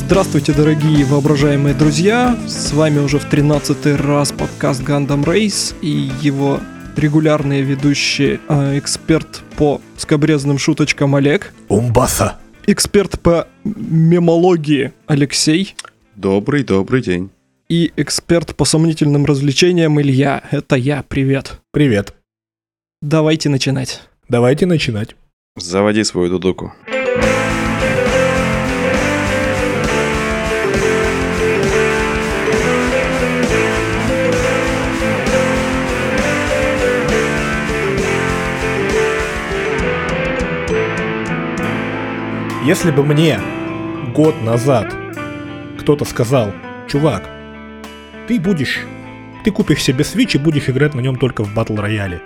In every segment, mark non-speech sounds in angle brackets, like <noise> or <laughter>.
Здравствуйте, дорогие воображаемые друзья! С вами уже в 13 раз подкаст Gundam Race и его регулярные ведущие э, эксперт по скобрезным шуточкам Олег, Умбаса. эксперт по мемологии Алексей Добрый, добрый день. и эксперт по сомнительным развлечениям Илья. Это я, привет. Привет. Давайте начинать. Давайте начинать. Заводи свою дудуку. Если бы мне год назад кто-то сказал, чувак, ты будешь, ты купишь себе Switch и будешь играть на нем только в батл рояле.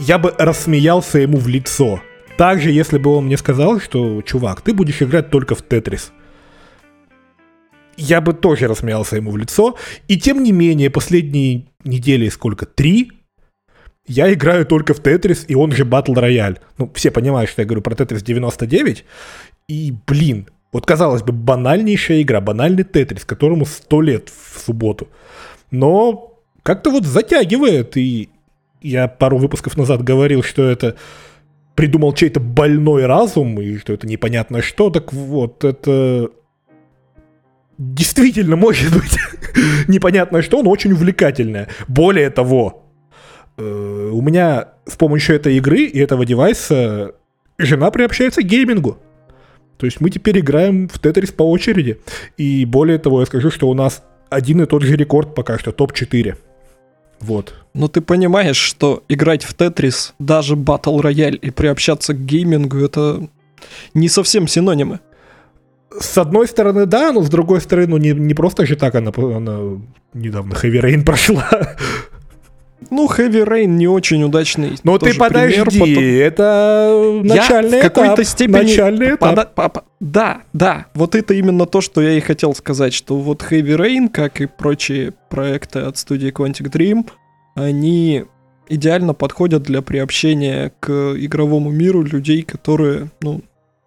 Я бы рассмеялся ему в лицо. Также, если бы он мне сказал, что, чувак, ты будешь играть только в Тетрис. Я бы тоже рассмеялся ему в лицо. И тем не менее, последние недели сколько? Три? Я играю только в Тетрис, и он же Battle Royale. Ну, все понимают, что я говорю про Тетрис 99. И, блин, вот казалось бы, банальнейшая игра, банальный Тетрис, которому 100 лет в субботу. Но как-то вот затягивает, и я пару выпусков назад говорил, что это придумал чей-то больной разум, и что это непонятно что, так вот, это действительно может быть <laughs> непонятно что, но очень увлекательное. Более того, э, у меня с помощью этой игры и этого девайса жена приобщается к геймингу. То есть мы теперь играем в Тетрис по очереди. И более того, я скажу, что у нас один и тот же рекорд пока что, топ-4. Вот. Но ты понимаешь, что играть в Тетрис, даже Battle Royale и приобщаться к геймингу, это не совсем синонимы. С одной стороны, да, но с другой стороны, ну не, не просто же так она, она недавно Heavy Rain прошла. <laughs> Ну, Heavy Rain не очень удачный. Но ты подожди, пример, потом- это начальный я в какой-то этап. степени... Начальный этап. па- Да, да, вот это именно то, что я и хотел сказать, что вот Heavy Rain, как и прочие проекты от студии Quantic Dream, они идеально подходят для приобщения к игровому миру людей, которые, ну,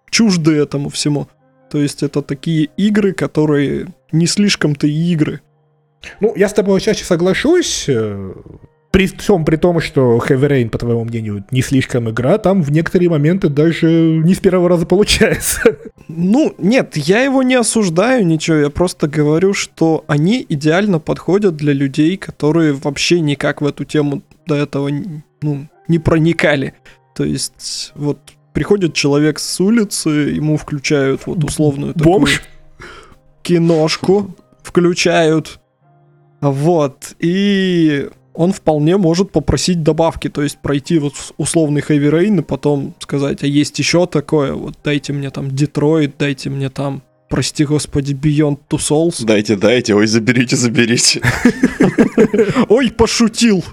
чужды этому всему. То есть это такие игры, которые не слишком-то и игры. Ну, я с тобой чаще соглашусь. При всем при том, что Heavy Rain, по твоему мнению, не слишком игра, там в некоторые моменты даже не с первого раза получается. Ну, нет, я его не осуждаю, ничего, я просто говорю, что они идеально подходят для людей, которые вообще никак в эту тему до этого ну, не проникали. То есть, вот приходит человек с улицы, ему включают вот условную такую Бомж. киношку, включают, вот, и он вполне может попросить добавки, то есть пройти вот условный Heavy Rain и потом сказать, а есть еще такое, вот дайте мне там Детройт, дайте мне там, прости господи, Beyond Two Souls. Дайте, дайте, ой, заберите, заберите. <laughs> Ой, пошутил!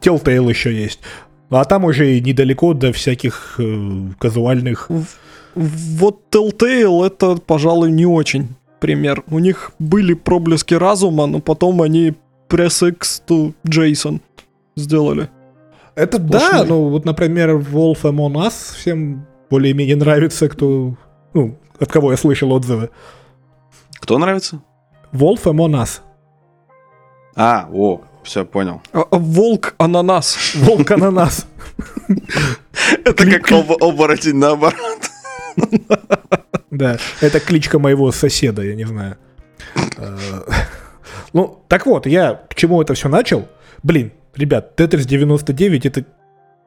Telltale еще есть. А там уже и недалеко до всяких э, казуальных... Вот Telltale это, пожалуй, не очень пример. У них были проблески разума, но потом они Press X to Jason сделали. Это да, Сплошной. ну вот, например, Wolf Among Us всем более-менее нравится, кто... Ну, от кого я слышал отзывы. Кто нравится? Wolf Among Us. А, о, все, понял. А- а Волк ананас. Волк Ананас. <laughs> Это как об- оборотень наоборот. <laughs> Да, это кличка моего соседа, я не знаю. Ну, так вот, я к чему это все начал? Блин, ребят, Тетрис 99 это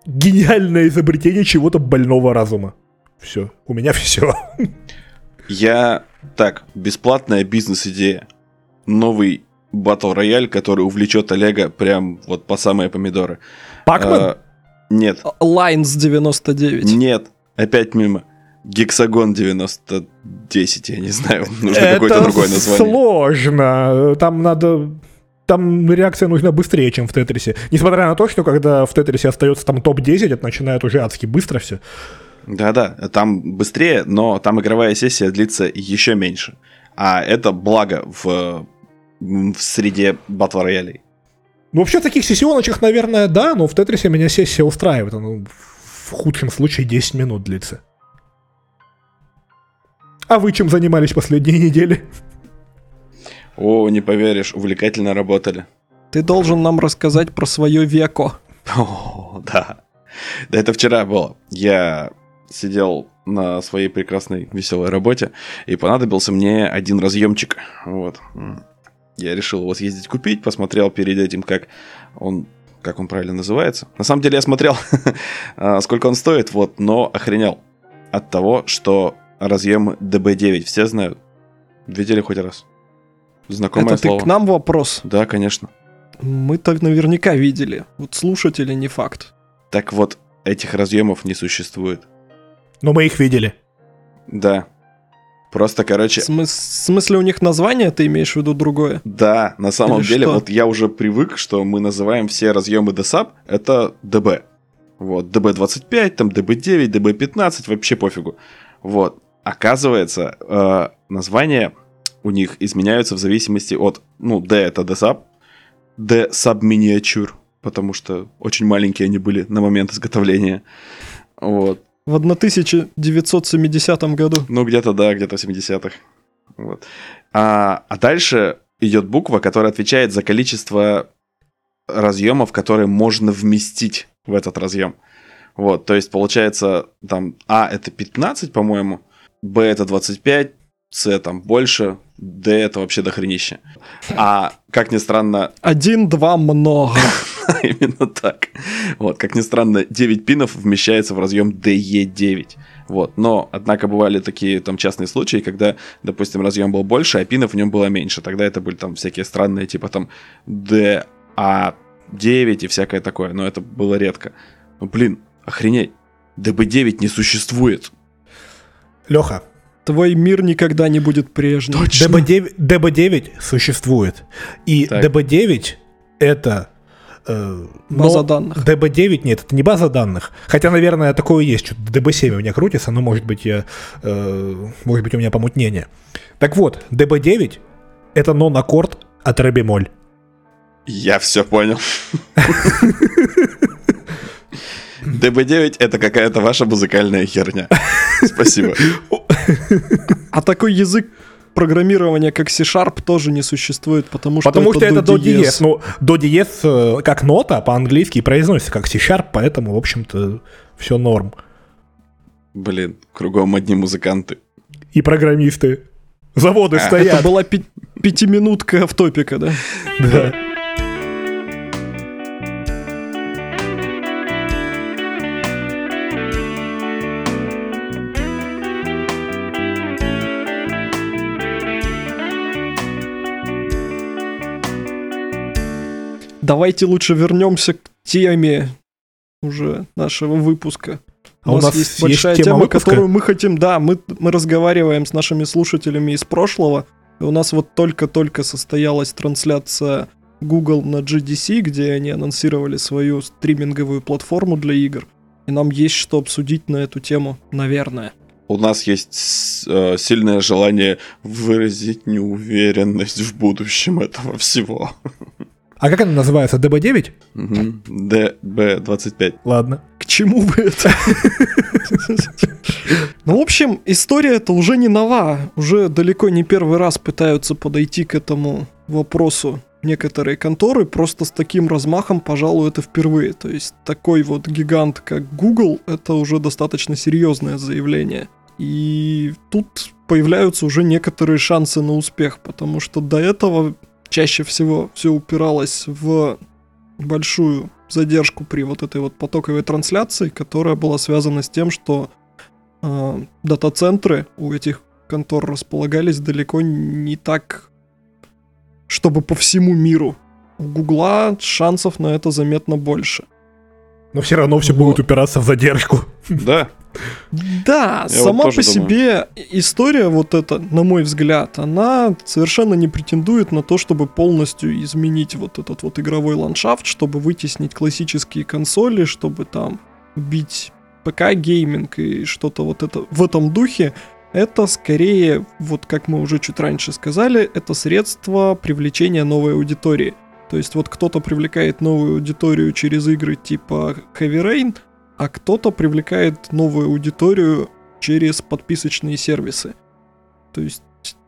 гениальное изобретение чего-то больного разума. Все, у меня <laughs> все. Я... Так, бесплатная бизнес-идея. Новый батл рояль, который увлечет Олега прям вот по самые помидоры. Пакман? А, Нет, Lines 99. нет, опять мимо. Гексагон 9010, я не знаю, <laughs> нужно какое-то другое название. сложно. Там надо... Там реакция нужна быстрее, чем в Тетрисе. Несмотря на то, что когда в Тетрисе остается там топ-10, это начинает уже адски быстро все. Да-да, там быстрее, но там игровая сессия длится еще меньше. А это благо в, в среде батл роялей. Ну, вообще, в таких сессионочках, наверное, да, но в Тетрисе меня сессия устраивает. Ну, в худшем случае 10 минут длится. А вы чем занимались последние недели? О, не поверишь, увлекательно работали. Ты должен нам рассказать про свое веко. О, да. Да это вчера было. Я сидел на своей прекрасной веселой работе, и понадобился мне один разъемчик. Вот. Я решил его съездить купить, посмотрел перед этим, как он как он правильно называется. На самом деле я смотрел, <laughs> а, сколько он стоит, вот, но охренел от того, что разъем DB9 все знают. Видели хоть раз? Знакомое Это слово. ты к нам вопрос? Да, конечно. Мы так наверняка видели. Вот слушатели не факт. Так вот, этих разъемов не существует. Но мы их видели. Да. Просто, короче, В смыс- в смысле у них название, ты имеешь в виду другое? да, на самом Или деле, что? вот я уже привык, что мы называем все разъемы DSAP, это DB. Вот, DB25, там DB9, DB15, вообще пофигу. Вот. Оказывается, э, названия у них изменяются в зависимости от, ну, D это DSAP, D Subminiature, потому что очень маленькие они были на момент изготовления. Вот. В 1970 году. Ну, где-то, да, где-то в 70-х. Вот. А, а дальше идет буква, которая отвечает за количество разъемов, которые можно вместить в этот разъем. Вот, то есть получается там А это 15, по-моему, Б это 25, С там больше, Д это вообще дохренище. А как ни странно, Один, два, много. <laughs> Именно так. Вот, как ни странно, 9 пинов вмещается в разъем DE9. Вот, но, однако, бывали такие там частные случаи, когда, допустим, разъем был больше, а пинов в нем было меньше. Тогда это были там всякие странные, типа там DA9 и всякое такое, но это было редко. Ну, блин, охренеть. DB9 не существует. Леха, Твой мир никогда не будет прежним. DB9, DB9 существует. И Так. DB9 это... э, но База данных. DB9 нет, это не база данных. Хотя, наверное, такое есть. Что-то DB7 у меня крутится, но может быть, я, э, может быть у меня помутнение. Так вот, DB9 это нон-аккорд от ре бемоль. Я все понял. <laughs> DB9 это какая-то ваша музыкальная херня. Спасибо. А такой язык программирования, как C-Sharp, тоже не существует, потому что Потому что это до диез. диез. Ну, до диез э, как нота по-английски произносится как C-sharp, поэтому, в общем-то, все норм. Блин, кругом одни музыканты. И программисты. Заводы А, стоят. Это была пятиминутка в топика, да? Да. Давайте лучше вернемся к теме уже нашего выпуска. А у нас есть тема тема, выпуска? которую мы хотим, да, мы, мы разговариваем с нашими слушателями из прошлого. И у нас вот только-только состоялась трансляция Google на GDC, где они анонсировали свою стриминговую платформу для игр. И нам есть что обсудить на эту тему, наверное. У нас есть э, сильное желание выразить неуверенность в будущем этого всего. <laughs> А как она называется? DB9? Мгм. DB25. Ладно. К чему бы это? Ну, в общем, история это уже не нова. Уже далеко не первый раз пытаются подойти к этому вопросу некоторые конторы. Просто с таким размахом, пожалуй, это впервые. То есть такой вот гигант, как Google, это уже достаточно серьезное заявление. И тут появляются уже некоторые шансы на успех, потому что до этого чаще всего все упиралось в большую задержку при вот этой вот потоковой трансляции, которая была связана с тем, что э, дата-центры у этих контор располагались далеко не так, чтобы по всему миру. У Гугла шансов на это заметно больше. Но все равно все Вот. будет упираться в задержку. Да, Да, Я сама вот по думаю. себе история вот эта, на мой взгляд, она совершенно не претендует на то, чтобы полностью изменить вот этот вот игровой ландшафт, чтобы вытеснить классические консоли, чтобы там убить ПК-гейминг и что-то вот это в этом духе. Это скорее, вот как мы уже чуть раньше сказали, это средство привлечения новой аудитории. То есть вот кто-то привлекает новую аудиторию через игры типа Heavy Rain, а кто-то привлекает новую аудиторию через подписочные сервисы. То есть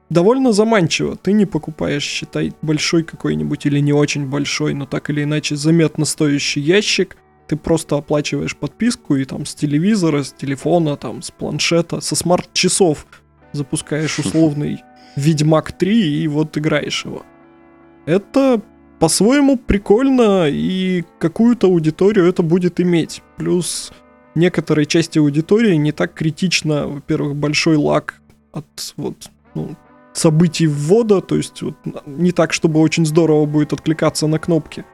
довольно заманчиво. Ты не покупаешь, считай, большой какой-нибудь или не очень большой, но так или иначе заметно стоящий ящик. Ты просто оплачиваешь подписку и там с телевизора, с телефона, там с планшета, со смарт-часов запускаешь <laughs> условный Ведьмак 3 и вот играешь его. Это по-своему прикольно и какую-то аудиторию это будет иметь. Плюс некоторой части аудитории не так критично, во-первых, большой лаг от вот, ну, событий ввода, то есть вот, не так, чтобы очень здорово будет откликаться на кнопки.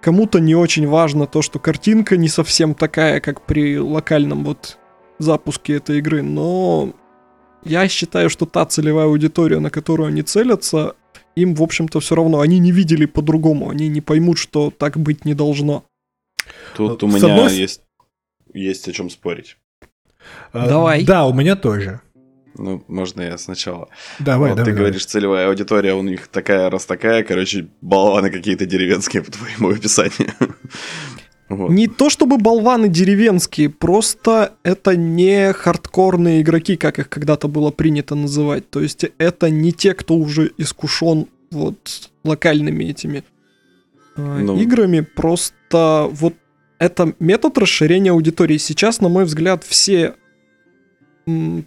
Кому-то не очень важно то, что картинка не совсем такая, как при локальном вот запуске этой игры, но я считаю, что та целевая аудитория, на которую они целятся, им, в общем-то, все равно. Они не видели по-другому, они не поймут, что так быть не должно. Тут у меня есть, есть о чем спорить. А, Давай. Да, у меня тоже. Ну, можно я сначала. Давай, вот давай. ты давай. говоришь, целевая аудитория у них такая, раз такая, короче, болваны какие-то деревенские по твоему описанию. Вот. Не то чтобы болваны деревенские, просто это не хардкорные игроки, как их когда-то было принято называть. То есть это не те, кто уже искушен вот локальными этими э, Ну. играми, просто вот это метод расширения аудитории. Сейчас, на мой взгляд, все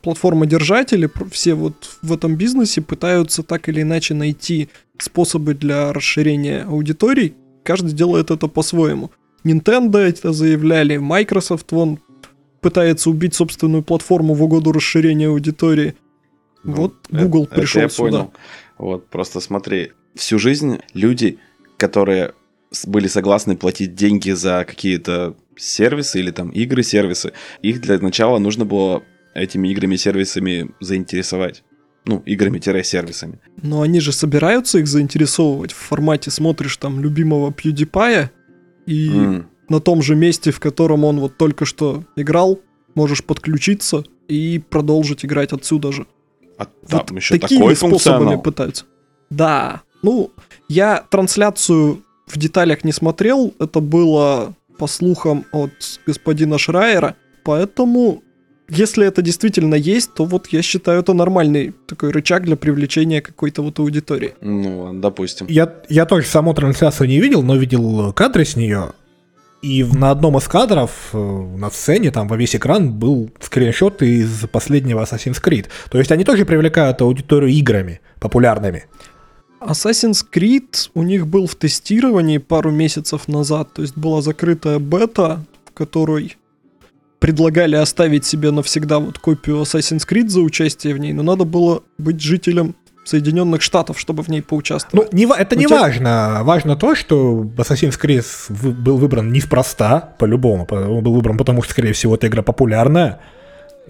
платформодержатели, все вот в этом бизнесе пытаются так или иначе найти способы для расширения аудиторий. Каждый делает это по-своему. Nintendo это заявляли, Microsoft вон пытается убить собственную платформу в угоду расширения аудитории. Ну, Вот Google это пришел я сюда. понял. Вот, просто смотри, всю жизнь люди, которые были согласны платить деньги за какие-то сервисы или там игры-сервисы, их для начала нужно было этими играми-сервисами заинтересовать. Ну, играми-сервисами. Но они же собираются их заинтересовывать в формате смотришь там любимого PewDiePie и М, на том же месте, в котором он вот только что играл, можешь подключиться и продолжить играть отсюда же. А там вот еще такими такой способами пытаются. Да. Ну, я трансляцию в деталях не смотрел. Это было по слухам от господина Шрайера. Поэтому, если это действительно есть, то вот я считаю это нормальный такой рычаг для привлечения какой-то вот аудитории. Ну, ладно, допустим. Я, я тоже саму трансляцию не видел, но видел кадры с нее. И в- на одном из кадров э, на сцене, там во весь экран, был скриншот из последнего Assassin's Creed. То есть они тоже привлекают аудиторию играми популярными. Assassin's Creed у них был в тестировании пару месяцев назад, то есть была закрытая бета, в которой предлагали оставить себе навсегда вот копию Assassin's Creed за участие в ней, но надо было быть жителем Соединенных Штатов, чтобы в ней Ну, поучаствовать. не, ва- это Ну, не важно. Важно то, что Assassin's Creed был выбран неспроста, по-любому. По- Он был выбран потому, что, скорее всего, эта игра популярная.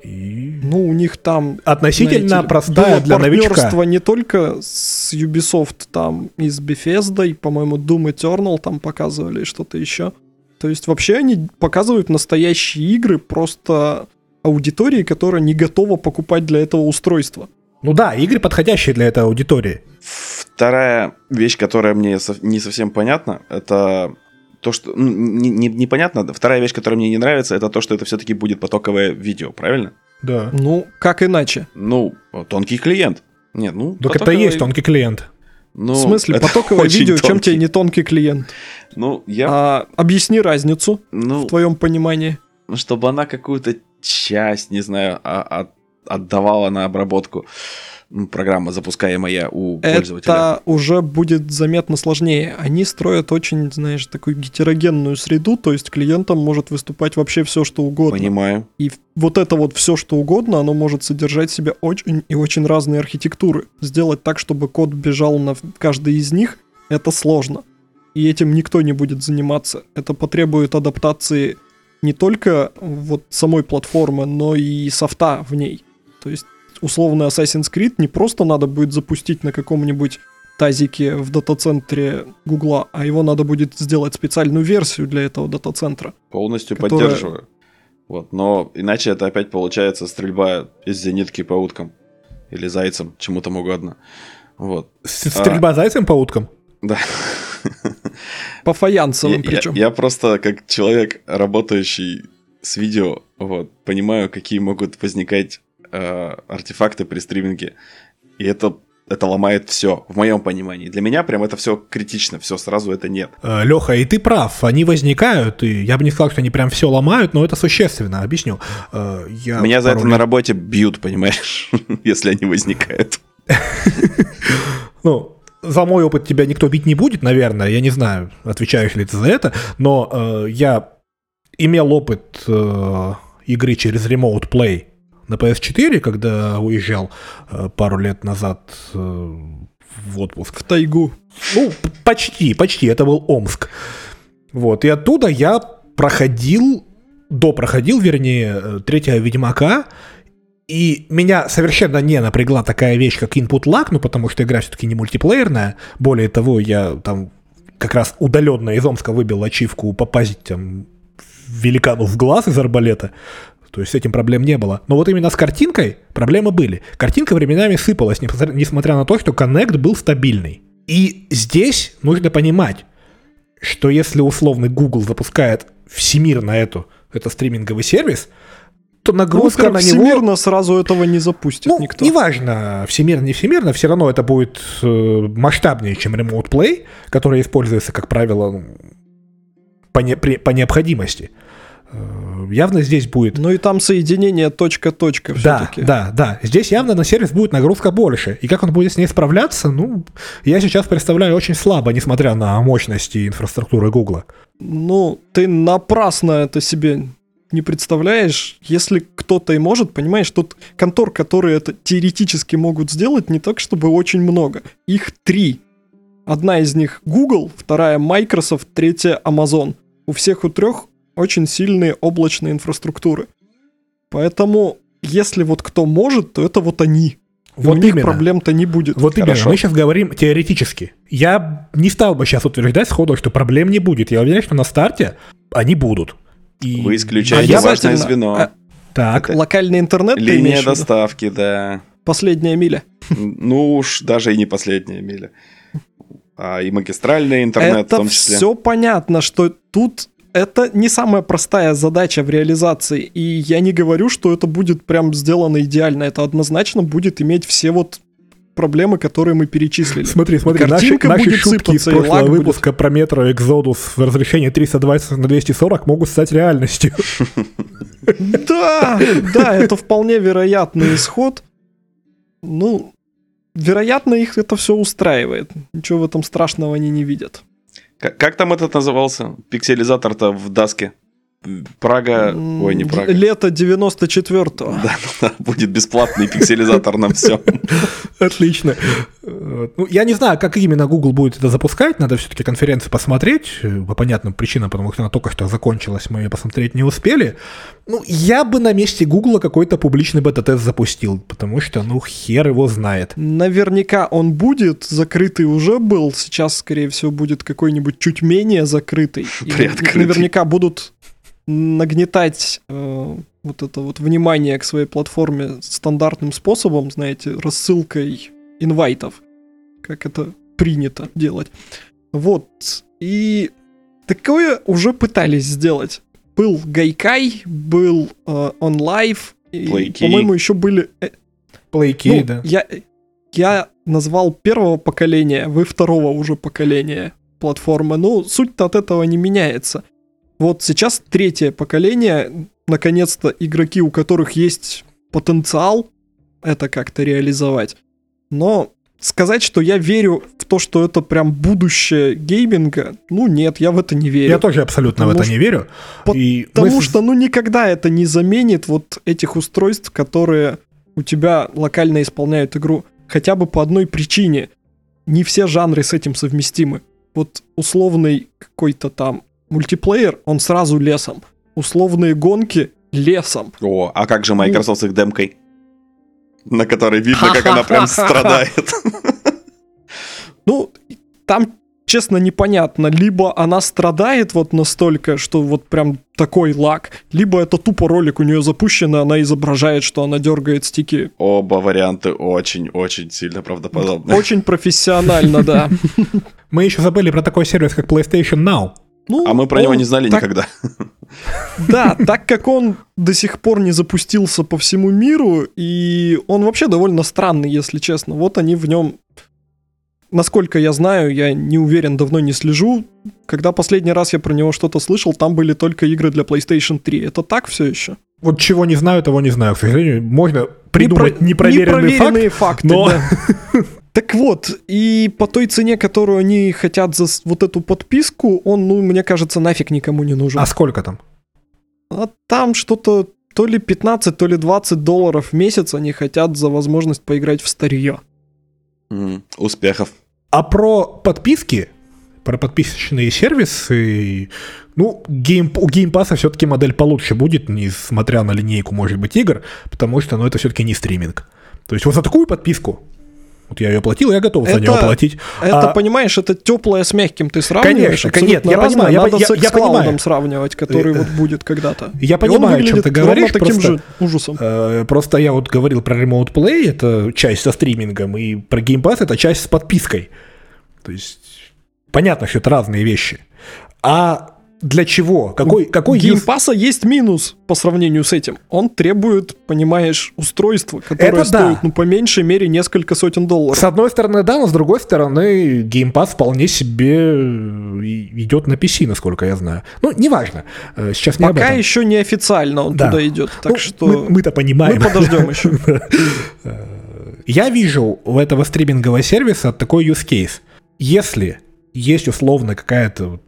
И Ну, у них там относительно знаете, простая было для новичка. не только с Ubisoft, там и с Bethesda, и, по-моему, Doom Eternal там показывали что-то еще. То есть вообще они показывают настоящие игры просто аудитории, которая не готова покупать для этого устройство. Ну да, игры, подходящие для этой аудитории. Вторая вещь, которая мне не совсем понятна, это то, что... ну, не- не- непонятно. Вторая вещь, которая мне не нравится, это то, что это все-таки будет потоковое видео, правильно? Да. Ну, как иначе? Ну, тонкий клиент. Нет, ну... Так это и есть тонкий клиент. Ну, в смысле, потоковое видео, чем тонкий. тебе не тонкий клиент? Ну, я... А, объясни разницу ну, в твоем понимании. чтобы она какую-то часть, не знаю, а- от- отдавала на обработку программа, запускаемая у пользователя. Это уже будет заметно сложнее. Они строят очень, знаешь, такую гетерогенную среду, то есть клиентам может выступать вообще все, что угодно. Понимаю. И вот это вот все, что угодно, оно может содержать в себе очень и очень разные архитектуры. Сделать так, чтобы код бежал на каждый из них, это сложно. И этим никто не будет заниматься. Это потребует адаптации не только вот самой платформы, но и софта в ней. То есть условный Assassin's Creed не просто надо будет запустить на каком-нибудь тазике в дата-центре Гугла, а его надо будет сделать специальную версию для этого дата-центра. Полностью Которая- поддерживаю. Вот, но иначе это опять получается стрельба из зенитки по уткам. Или зайцам, чему там угодно. Вот, С- Стрельба зайцем по уткам. да. По Я, фаянсовым я- причем. я просто как человек, работающий с видео, вот, понимаю, какие могут возникать э, артефакты при стриминге. И это, это ломает все, в моем понимании. Для меня прям это все критично, все сразу это нет. Э, Леха, и ты прав, они возникают, и я бы не сказал, что они прям все ломают, но это существенно, объясню. Э, Я Меня за это лет- на работе бьют, понимаешь, <laughs> если они возникают. <laughs> Ну, за мой опыт тебя никто бить не будет, наверное, я не знаю, отвечаешь ли ты за это, но я имел опыт игры через Remote Play на PS4, когда уезжал э, пару лет назад э, в отпуск. В тайгу. Ну, почти, почти, это был Омск. Вот, и оттуда я проходил, допроходил, вернее, э, третьего Ведьмака, и меня совершенно не напрягла такая вещь, как input lag, ну, потому что игра все-таки не мультиплеерная. Более того, я там как раз удаленно из Омска выбил ачивку попасть там великану в глаз из арбалета. То есть с этим проблем не было. Но вот именно с картинкой проблемы были. Картинка временами сыпалась, несмотря- на то, что коннект был стабильный. И здесь нужно понимать, что если условный Google запускает всемирно эту, это стриминговый сервис, то Ну, нагрузка во-первых, на него... всемирно сразу этого не запустит Ну, никто. неважно, всемирно, не всемирно, все равно это будет э, масштабнее, чем Remote Play, который используется, как правило, ну, по, не- при- по необходимости. Э, Явно здесь будет... Ну и там соединение точка-точка Да, все-таки. да, да. Здесь явно на сервис будет нагрузка больше. И как он будет с ней справляться, ну, я сейчас представляю очень слабо, несмотря на мощности инфраструктуры Гугла. Ну, ты напрасно это себе не представляешь. Если кто-то и может, понимаешь, тут контор, которые это теоретически могут сделать, не так, чтобы очень много. Их три. Одна из них Google, вторая Microsoft, третья Amazon. У всех у трех очень сильные облачные инфраструктуры. Поэтому, если вот кто может, то это вот они. И Вот у них проблем-то не будет. Вот Хорошо. именно, мы сейчас говорим теоретически. Я не стал бы сейчас утверждать сходу, что проблем не будет. Я уверен, что на старте они будут. И... Вы А исключаете я важное звено. а, Так, Локальный интернет, Линия доставки, да. Последняя миля. Ну уж даже и не последняя миля. А и магистральный интернет это в том числе. все понятно, что тут это не самая простая задача в реализации. И я не говорю, что это будет прям сделано идеально. Это однозначно будет иметь все вот проблемы, которые мы перечислили. смотри, смотри, наши, Картинка наши будет шутки из прошлого лаг будет. выпуска про метро Exodus в разрешении 320 на 240 могут стать реальностью. <laughs> Да, да, это вполне вероятный исход. Ну, вероятно, их это все устраивает. Ничего в этом страшного они не видят. Как, как там этот назывался? Пикселизатор-то в Даске. Прага... Ой, не Прага. Лето 94-го. <laughs> Да, да, будет бесплатный пикселизатор на все. <laughs> Отлично. Ну, я не знаю, как именно Google будет это запускать. Надо все-таки конференции посмотреть. По понятным причинам, потому что она только что закончилась, мы ее посмотреть не успели. Ну, я бы на месте Google какой-то публичный бета-тест запустил, потому что, ну, хер его знает. Наверняка он будет, закрытый уже был, сейчас, скорее всего, будет какой-нибудь чуть менее закрытый. И наверняка будут нагнетать э, вот это вот внимание к своей платформе стандартным способом, знаете, рассылкой инвайтов, как это принято делать. Вот. И такое уже пытались сделать. Был Гайкай, был э, OnLive, и, Playkey. по-моему, еще были э, Плейки, ну, да. Я, я назвал первого поколения, вы второго уже поколения платформы. Ну, суть-то от этого не меняется. Вот сейчас третье поколение, наконец-то игроки, у которых есть потенциал это как-то реализовать. Но сказать, что я верю в то, что это прям будущее гейминга, ну нет, я в это не верю. Я тоже абсолютно в Потому это не верю. Потому И Потому мы что, ну, никогда это не заменит вот этих устройств, которые у тебя локально исполняют игру. Хотя бы по одной причине. Не все жанры с этим совместимы. Вот условный какой-то там мультиплеер, он сразу лесом. Условные гонки лесом. О, а как же Microsoft с их демкой? На которой видно, как она прям страдает. Ну, там, честно, непонятно. Либо она страдает вот настолько, что вот прям такой лак, либо это тупо ролик у нее запущен, и она изображает, что она дергает стики Оба варианта очень-очень сильно правдоподобны. Очень профессионально, да. <laughs> мы еще забыли про такой сервис, как PlayStation Now. Ну, А мы про него не знали так- никогда. <laughs> Да, так как он до сих пор не запустился по всему миру, и он вообще довольно странный, если честно. Вот они в нем насколько я знаю, я не уверен, давно не слежу. Когда последний раз я про него что-то слышал, там были только игры для PlayStation 3. Это так все еще? Вот чего не знаю, того не знаю. К сожалению, можно придумать Непро... непроверенный непроверенные факт, факты. Но... Да. <laughs> Так вот, и по той цене, которую они хотят за вот эту подписку, он, ну, мне кажется, нафиг никому не нужен. А сколько там? А там что-то то ли 15, то ли 20 долларов в месяц они хотят за возможность поиграть в старье. Mm, успехов. А про подписки, про подписочные сервисы, ну, гейм, у Game Pass все-таки модель получше будет, несмотря на линейку, может быть, игр, потому что, ну, это все-таки не стриминг. То есть вот за такую подписку вот я ее оплатил, я готов это, за нее платить. Это, а, понимаешь, это теплое с мягким ты сравниваешь. Конечно, нет, я понимаю. Я, Надо я, с я, я понимаю. сравнивать, который вот будет когда-то. Я понимаю, о чем ты говоришь. таким просто, же ужасом. Э, просто я вот говорил про Remote Play, это часть со стримингом, и про Game Pass это часть с подпиской. То есть понятно, что это разные вещи. А для чего? Какой, какой Game Pass'а use... есть минус по сравнению с этим. Он требует, понимаешь, устройства, которое Это стоит, да. ну, по меньшей мере, несколько сотен долларов. С одной стороны, да, но с другой стороны, Game Pass вполне себе идет на PC, насколько я знаю. Ну, неважно. Э, сейчас не Пока еще не официально он да. туда идет, так ну, что... Мы, мы-то понимаем. Мы подождем еще. <laughs> Я вижу у этого стримингового сервиса такой use case. Если есть условно какая-то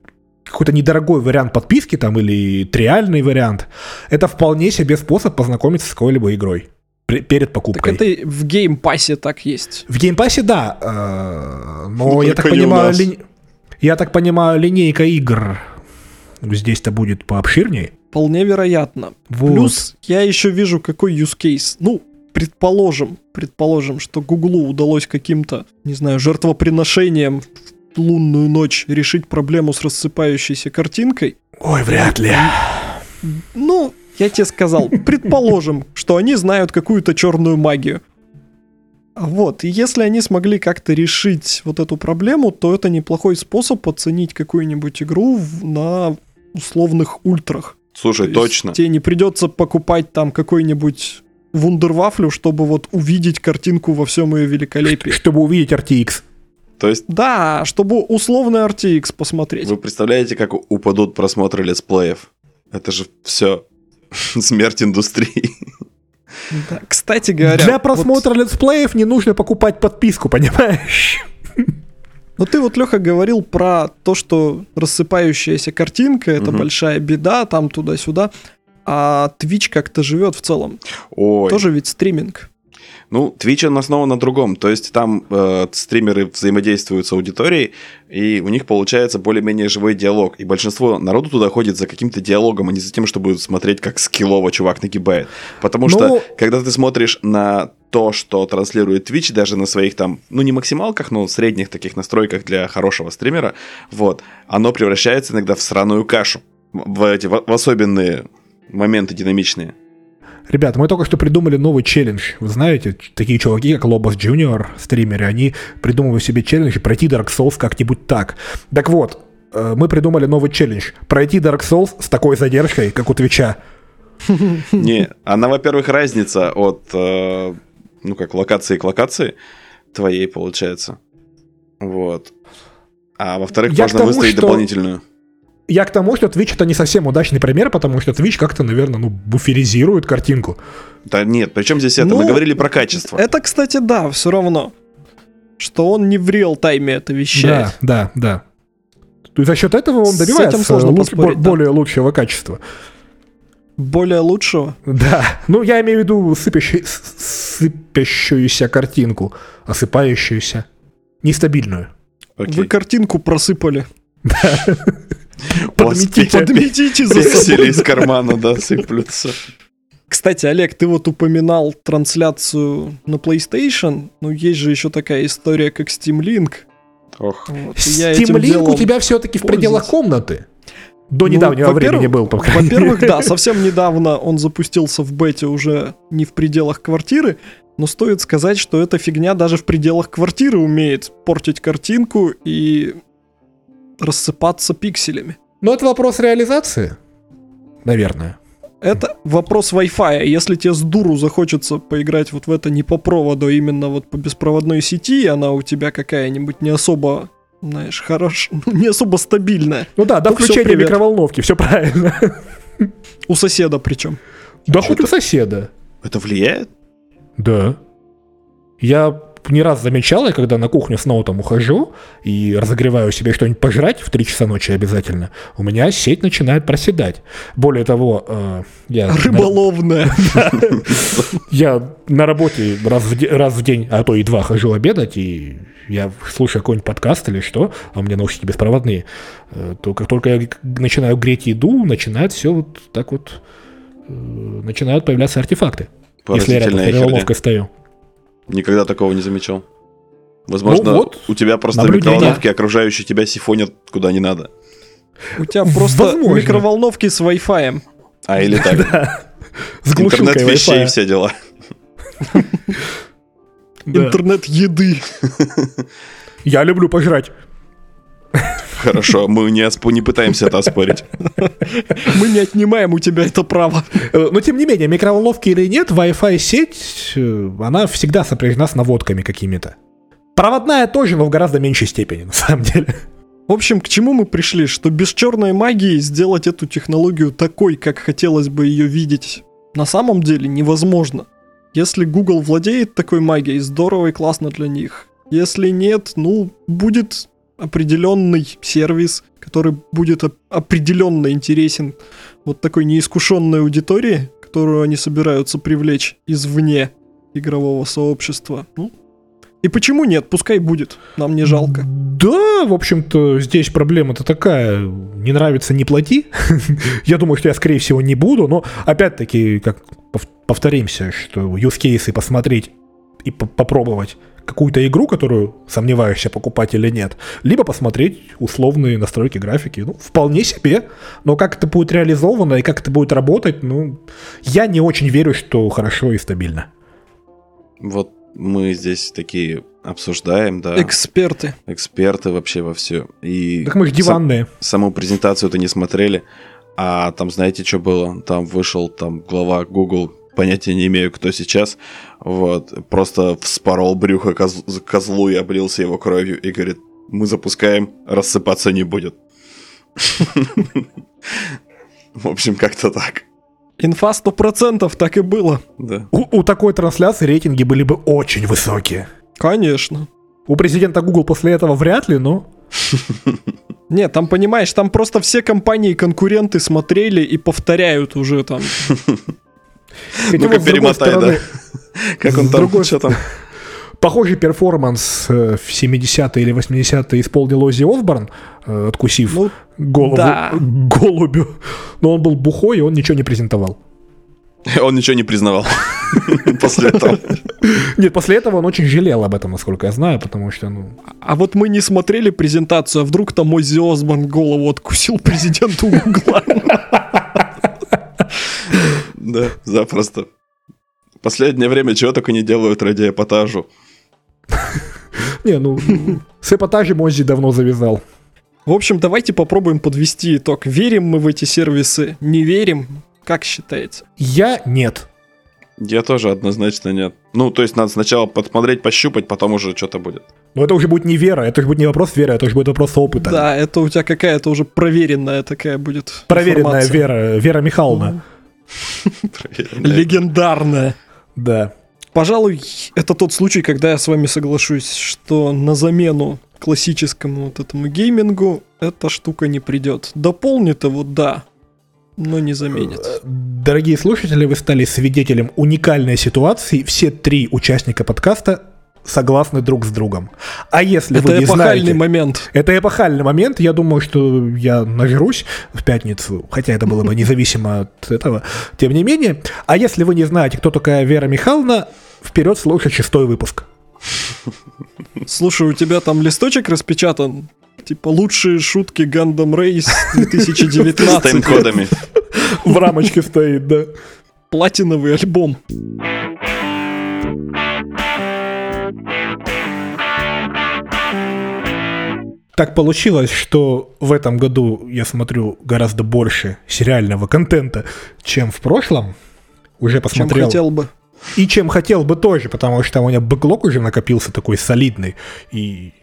какой-то недорогой вариант подписки там или триальный вариант, это вполне себе способ познакомиться с какой-либо игрой перед покупкой. Так это в Game Pass е так есть. В Game Pass е, да. Э, но ну, я так понимаю, ли... я так понимаю, линейка игр здесь-то будет пообширнее. Вполне вероятно. Вот. Плюс я еще вижу, какой use case. Ну, предположим, предположим, что Гуглу удалось каким-то, не знаю, жертвоприношением лунную ночь решить проблему с рассыпающейся картинкой. Ой, вряд ли. Ну, я тебе сказал, <laughs> предположим, что они знают какую-то черную магию. Вот, и если они смогли как-то решить вот эту проблему, то это неплохой способ оценить какую-нибудь игру на условных ультрах. Слушай, то точно. Тебе не придется покупать там какой-нибудь вундервафлю, чтобы вот увидеть картинку во всем ее великолепии. Чтобы увидеть RTX. То есть... Да, чтобы условный RTX посмотреть. Вы представляете, как упадут просмотры летсплеев? Это же все <laughs> смерть индустрии. Да, кстати говоря... Для просмотра вот... летсплеев не нужно покупать подписку, <laughs> понимаешь? Ну ты вот, Леха, говорил про то, что рассыпающаяся картинка — это угу. большая беда, там туда-сюда. А Twitch как-то живет в целом. Ой. Тоже ведь стриминг. Ну, Twitch он основан на другом. То есть там э, стримеры взаимодействуют с аудиторией, и у них получается более-менее живой диалог. И большинство народу туда ходит за каким-то диалогом, а не за тем, чтобы смотреть, как скиллово чувак нагибает. Потому ну... что, когда ты смотришь на то, что транслирует Twitch, даже на своих там, ну не максималках, но средних таких настройках для хорошего стримера, вот, оно превращается иногда в сраную кашу. В эти в особенные моменты динамичные. Ребят, мы только что придумали новый челлендж. Вы знаете, такие чуваки, как Lobos Junior, стримеры, они придумывают себе челлендж пройти Dark Souls как-нибудь так. Так вот, э, мы придумали новый челлендж. Пройти Dark Souls с такой задержкой, как у Твича. <laughs> Не, она, во-первых, разница от, э, ну как, локации к локации твоей, получается. Вот. А во-вторых, можно выставить дополнительную я к тому, что Twitch это не совсем удачный пример, потому что Twitch как-то, наверное, ну, буферизирует картинку. Да нет, причем здесь это? Ну, Мы говорили про качество. Это, кстати, да, все равно. Что он не в реал-тайме это вещает. Да, да, да. То есть за счет этого он добивается сложно луч, более да. лучшего качества. Более лучшего? Да. Ну, я имею в виду сыпящую, сыпящуюся картинку, осыпающуюся, нестабильную. Окей. Вы картинку просыпали. Да. <laughs> Подметите, подметите за собой. из кармана, да, сыплются. Кстати, Олег, ты вот упоминал трансляцию на PlayStation. Ну, есть же еще такая история, как Steam Link. Ох. Вот, Steam Link у тебя все-таки в пределах комнаты. До ну, недавнего времени был. Во-первых, да, совсем недавно он запустился в бете уже не в пределах квартиры, но стоит сказать, что эта фигня даже в пределах квартиры умеет портить картинку и рассыпаться пикселями. Но это вопрос реализации. Наверное. Это вопрос Wi-Fi. Если тебе с дуру захочется поиграть вот в это не по проводу, а именно вот по беспроводной сети, и она у тебя какая-нибудь не особо, знаешь, хорош, <laughs> ну, не особо стабильная. Ну да, до Ну, включения привет. микроволновки, все правильно. У соседа причем. Да хоть у соседа. Это влияет? Да. Я не раз замечал, я когда на кухню снова там ухожу и разогреваю себе что-нибудь пожрать в 3 часа ночи обязательно, у меня сеть начинает проседать. Более того, э, я... Рыболовная. <laughs> Я на работе раз в, день, а то и два хожу обедать, и я слушаю какой-нибудь подкаст или что, а у меня наушники беспроводные, э, то как только я начинаю греть еду, начинает все вот так вот, э, начинают появляться артефакты. Если я рядом с стою. Никогда такого не замечал. Возможно, Ну вот, у тебя просто наблюдение. микроволновки окружающие тебя сифонят куда не надо. У тебя просто Возможно. микроволновки с Wi-Fi. А или так. <laughs> С Интернет вещей и все дела. <laughs> Интернет еды. <laughs> Я люблю пожрать. Хорошо, мы не, оспо- не пытаемся это оспорить. Мы не отнимаем у тебя это право. Э, Но тем не менее, микроволновки или нет, Wi-Fi сеть, э, она всегда сопряжена с наводками какими-то. Проводная тоже, но в гораздо меньшей степени, на самом деле. В общем, к чему мы пришли? Что без черной магии сделать эту технологию такой, как хотелось бы ее видеть, на самом деле невозможно. Если Google владеет такой магией, здорово и классно для них. Если нет, ну, будет определенный сервис, который будет оп- определенно интересен вот такой неискушенной аудитории, которую они собираются привлечь извне игрового сообщества. Ну, и почему нет? Пускай будет. Нам не жалко. Да, в общем-то, здесь проблема-то такая. Не нравится, не плати. <laughs> Я думаю, что я, скорее всего, не буду, но опять-таки, как пов- повторимся, что use кейсы посмотреть и по- попробовать какую-то игру, которую сомневаешься, покупать или нет, либо посмотреть условные настройки графики. Ну, вполне себе. Но как это будет реализовано и как это будет работать, ну, я не очень верю, что хорошо и стабильно. Вот мы здесь такие обсуждаем, да, Эксперты. эксперты вообще во все. И Так мы же сам- диванные. саму презентацию-то не смотрели. А там, знаете, что было? Там вышел там глава Google, понятия не имею, кто сейчас. Вот, просто вспорол брюхо коз- козлу и облился его кровью и говорит, мы запускаем, рассыпаться не будет. <laughs> В общем, как-то так. Инфа 100% так и было. Да. У, у такой трансляции рейтинги были бы очень высокие. Конечно. У президента Google после этого вряд ли, но... <laughs> Нет, там, понимаешь, там просто все компании-конкуренты смотрели и повторяют уже там. <laughs> Ну-ка, перемотай, да. стороны, <laughs> Как он там, что там? Похожий перформанс э, в 70-е или 80-е исполнил Оззи Осборн, э, откусив Ну, голову да. <laughs> голубю. Но он был бухой, и он ничего не презентовал. <laughs> Он ничего не признавал после этого. Нет, после этого он очень жалел об этом, насколько я знаю, потому что, ну... а вот мы не смотрели презентацию, а вдруг там Оззи Осборн голову откусил президенту Гугла. Да, запросто. Последнее время чего только не делают ради эпатажу. <laughs> Не, ну... С эпатажем Оззи давно завязал. В общем, давайте попробуем подвести итог. Верим мы в эти сервисы? Не верим? Как считаете? Я нет. Я тоже однозначно нет. Ну, то есть надо сначала подсмотреть, пощупать, потом уже что-то будет. Но это уже будет не вера, это уже будет не вопрос веры, это уже будет вопрос опыта. Да, это у тебя какая-то уже проверенная такая будет Проверенная информация. вера, Вера Михайловна. Проверенная. Легендарная. Да. Пожалуй, это тот случай, когда я с вами соглашусь, что на замену классическому вот этому геймингу эта штука не придет. Дополнит его, да, но не заменит. Дорогие слушатели, вы стали свидетелем уникальной ситуации. Все три участника подкаста согласны друг с другом. А если вы Это не эпохальный знаете... момент. Это эпохальный момент. Я думаю, что я нажрусь в пятницу, хотя это было бы <laughs> независимо от этого. Тем не менее. А если вы не знаете, кто такая Вера Михайловна, вперед слушать шестой выпуск. Слушай, у тебя там листочек распечатан? Типа лучшие шутки Gundam Race С 2019. тайм-кодами. <laughs> В рамочке стоит, да. Платиновый альбом. Так получилось, что в этом году я смотрю гораздо больше сериального контента, чем в прошлом. Уже посмотрел. Чем хотел бы. И чем хотел бы тоже, потому что у меня бэклог уже накопился такой солидный. И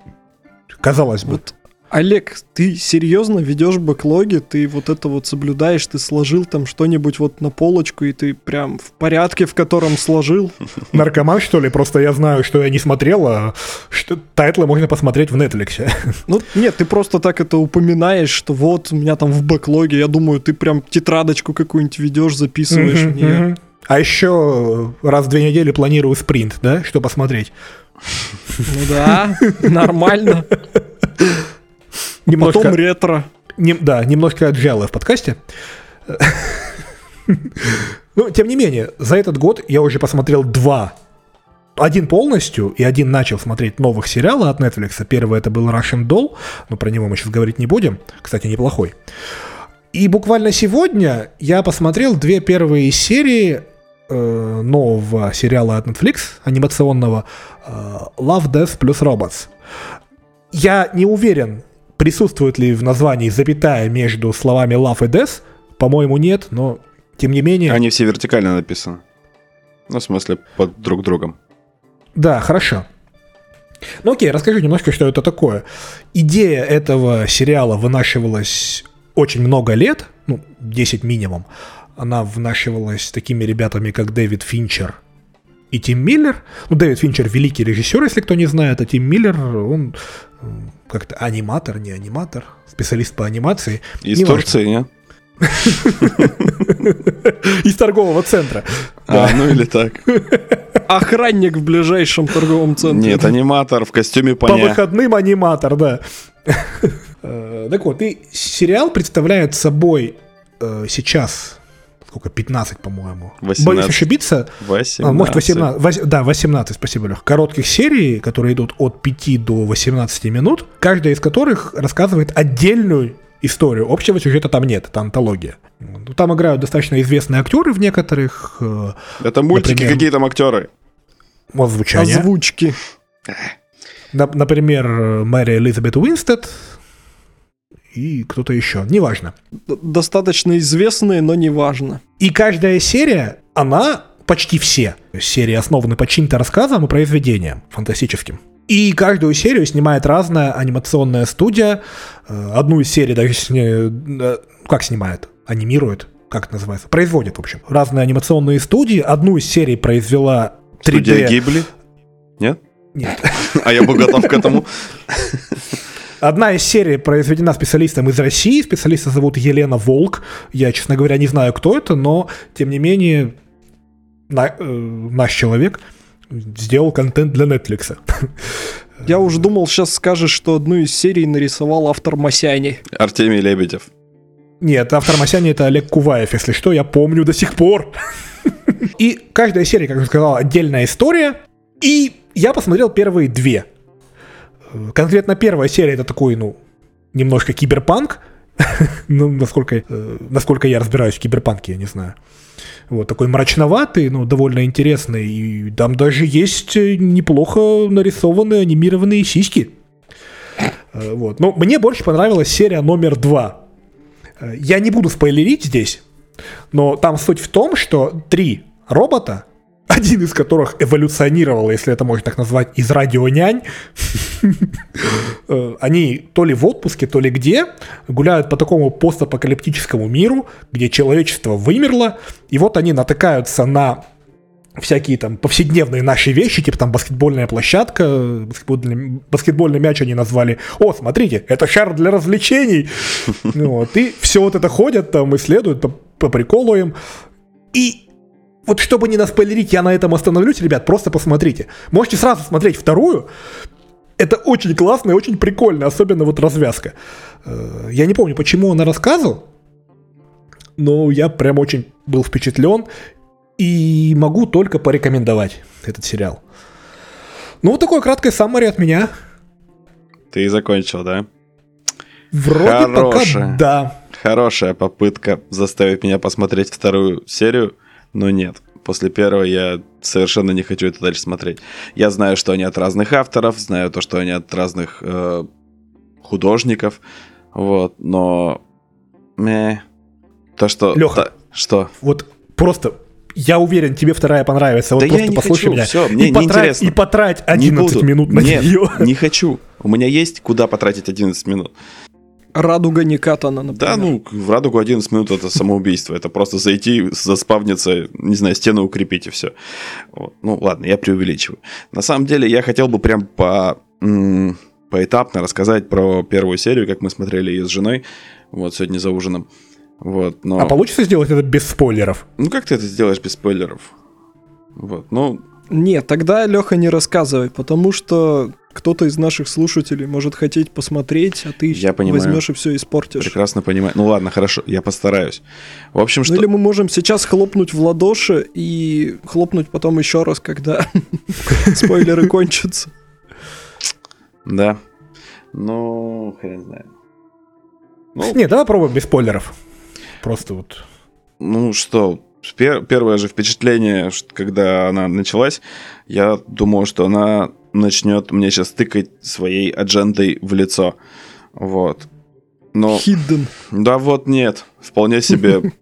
казалось бы. Вот Олег, ты серьезно ведешь бэклоги, ты вот это вот соблюдаешь, ты сложил там что-нибудь вот на полочку, и ты прям в порядке, в котором сложил? Наркоман, что ли? Просто я знаю, что я не смотрел, а что тайтлы можно посмотреть в Netflix. <laughs> Ну, нет, ты просто так это упоминаешь, что вот у меня там в бэклоге, я думаю, ты прям тетрадочку какую-нибудь ведешь, записываешь в нее. А еще раз в две недели планирую спринт, да, что посмотреть. Ну да, нормально. <laughs> Немножко, Потом ретро. Не, да, немножко отжало в подкасте. <laughs> Ну, тем не менее, за этот год я уже посмотрел два. Один полностью и один начал смотреть новых сериалов от Netflix. Первый это был Russian Doll, но про него мы сейчас говорить не будем. Кстати, неплохой. И буквально сегодня я посмотрел две первые серии э, нового сериала от Netflix, анимационного э, Love, Death плюс Robots. Я не уверен, присутствует ли в названии запятая между словами love и death. По-моему, нет, но тем не менее... Они все вертикально написаны. Ну, в смысле, под друг другом. Да, хорошо. Ну окей, расскажи немножко, что это такое. Идея этого сериала вынашивалась очень много лет, ну, 10 минимум. Она внашивалась такими ребятами, как Дэвид Финчер и Тим Миллер. Ну, Дэвид Финчер великий режиссер, если кто не знает, а Тим Миллер, он как-то аниматор, не аниматор, специалист по анимации. Из не Турции, не? <laughs> Из торгового центра. А, ну или так. <laughs> Охранник в ближайшем торговом центре. Нет, аниматор в костюме поня. По выходным аниматор, да. <laughs> Э, так вот, и сериал представляет собой э, сейчас сколько, 15, по-моему. 18. Боюсь ошибиться. 18. А, может, 18. 8, да, 18, спасибо, Лех. Коротких серий, которые идут от 5 до 18 минут, каждая из которых рассказывает отдельную историю. Общего сюжета там нет, это антология. Ну, там играют достаточно известные актеры в некоторых. Э, это мультики, например, какие там актеры? Озвучание. Озвучки. Например, Мэри Элизабет Уинстед, и кто-то еще, неважно. Достаточно известные, но неважно. И каждая серия, она почти все серии основаны по чьим-то рассказам и произведениям фантастическим. И каждую серию снимает разная анимационная студия. Э, одну из серий даже сня... Э, как снимает? Анимирует? Как это называется? Производит, в общем. Разные анимационные студии. Одну из серий произвела 3D... Студия Гибли? Нет? Нет. <laughs> А я был готов к этому. <laughs> Одна из серий произведена специалистом из России. Специалиста зовут Елена Волк. Я, честно говоря, не знаю, кто это, но, тем не менее, на, э, наш человек сделал контент для Netflix. <laughs> Я уже думал, сейчас скажешь, что одну из серий нарисовал автор Масяни. Артемий Лебедев. Нет, автор Масяни это Олег Куваев, если что, я помню до сих пор. <laughs> И каждая серия, как я сказал, отдельная история. И я посмотрел первые две. Конкретно первая серия это такой, ну, немножко киберпанк. <laughs> ну, насколько, э, насколько я разбираюсь в киберпанке, я не знаю. Вот такой мрачноватый, но довольно интересный. И там даже есть э, неплохо нарисованные анимированные сиськи. Э, вот. Но мне больше понравилась серия номер два. Э, я не буду спойлерить здесь, но там суть в том, что три робота один из которых эволюционировал, если это можно так назвать, из радионянь. Э, они то ли в отпуске, то ли где, гуляют по такому постапокалиптическому миру, где человечество вымерло, и вот они натыкаются на всякие там повседневные наши вещи, типа там баскетбольная площадка, баскетбольный, баскетбольный мяч они назвали. О, смотрите, это шар для развлечений. Вот, и все вот это ходят там, исследуют, по, по приколу им. И вот чтобы не наспойлерить, я на этом остановлюсь, ребят, просто посмотрите. Можете сразу смотреть вторую. Это очень классно и очень прикольно, особенно вот развязка. Э, я не помню, почему она рассказывал, но я прям очень был впечатлен и могу только порекомендовать этот сериал. Ну, вот такое краткое саммари от меня. Ты закончил, да? Вроде Хорошая. пока да. Хорошая попытка заставить меня посмотреть вторую серию. Но нет, после первого я совершенно не хочу это дальше смотреть. Я знаю, что они от разных авторов, знаю то, что они от разных э, художников, вот, но... Мeh. То, что... Лёха. та- что? Вот просто я уверен, тебе вторая понравится. Вот Да я просто не послушай хочу, меня. всё, и, мне потрать, неинтересно. и потрать Не 11 буду. минут на Нет, нее. не хочу. У меня есть куда потратить 11 минут. Радуга не катана, например. Да, ну, в радугу 11 минут это самоубийство. Это просто зайти, заспавниться, не знаю, стену укрепить и все. Ну, ладно, я преувеличиваю. На самом деле, я хотел бы прям по, поэтапно рассказать про первую серию, как мы смотрели ее с женой. Вот, сегодня за ужином. Вот, но... А получится сделать это без спойлеров? Ну, как ты это сделаешь без спойлеров? Вот, ну, Нет, тогда, Леха, не рассказывай, потому что кто-то из наших слушателей может хотеть посмотреть, а ты Я понимаю. возьмешь и все испортишь. прекрасно понимаю. Ну, ладно, хорошо, я постараюсь. В общем, Ну что... или мы можем сейчас хлопнуть в ладоши и хлопнуть потом еще раз, когда <laughs> спойлеры кончатся. Да. Ну, хрен знает. Ну, Не, давай пробуем без спойлеров. Просто вот... Ну что, пер- первое же впечатление, когда она началась, я думал, что она начнет мне сейчас тыкать своей аджендой в лицо. Вот. Но, Hidden. да вот нет, вполне себе,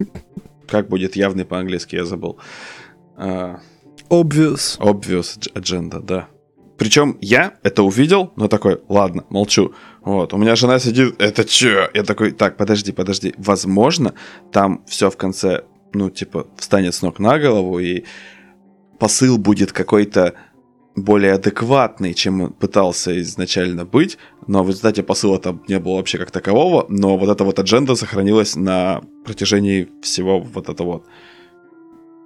как будет явный по-английски, я забыл. А, Obvious. Obvious agenda, да. Причем я это увидел, но такой, ладно, молчу. Вот, у меня жена сидит, это чё? Я такой, так, подожди, подожди. Возможно, там все в конце, ну, типа, встанет с ног на голову, и посыл будет какой-то более адекватный, чем пытался изначально быть, но в результате посыла там не было вообще как такового, но вот эта вот адженда сохранилась на протяжении всего вот этого вот.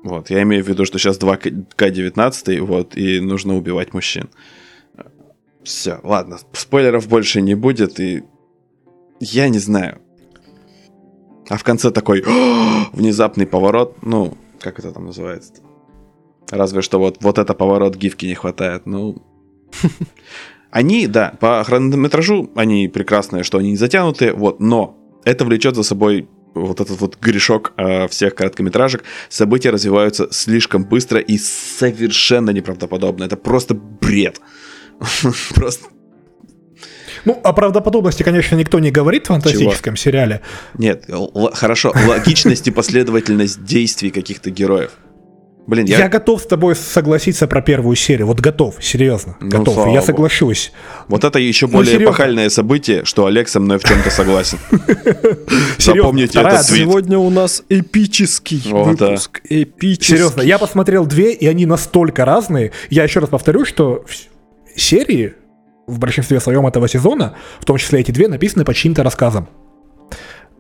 Вот, я имею в виду, что сейчас 2К19, вот, и нужно убивать мужчин. Все, ладно, спойлеров больше не будет, и я не знаю. А в конце такой <gasps> внезапный поворот, ну, как это там называется -то? Разве что вот, вот это поворот гифки не хватает, ну... <laughs> Они, да, по хронометражу они прекрасные, что они не затянутые, вот, но это влечет за собой вот этот вот грешок э, всех короткометражек. События развиваются слишком быстро и совершенно неправдоподобно. Это просто бред. <laughs> Просто Ну, о правдоподобности, конечно, никто не говорит в фантастическом сериале. нет. л- хорошо, логичность и последовательность действий каких-то героев. Блин, Я... я, готов с тобой согласиться про первую серию. Вот готов, серьезно. Ну, готов. Я соглашусь. вот это еще Ну, более серьезно. эпохальное событие, что Олег со мной в чем-то согласен. <laughs> Серьезно, Запомните твит. Сегодня у нас эпический выпуск. Эпический. Серьезно, я посмотрел две, и они настолько разные. Я еще раз повторю, что серии в большинстве своем этого сезона, в том числе эти две, написаны по чьим-то рассказам.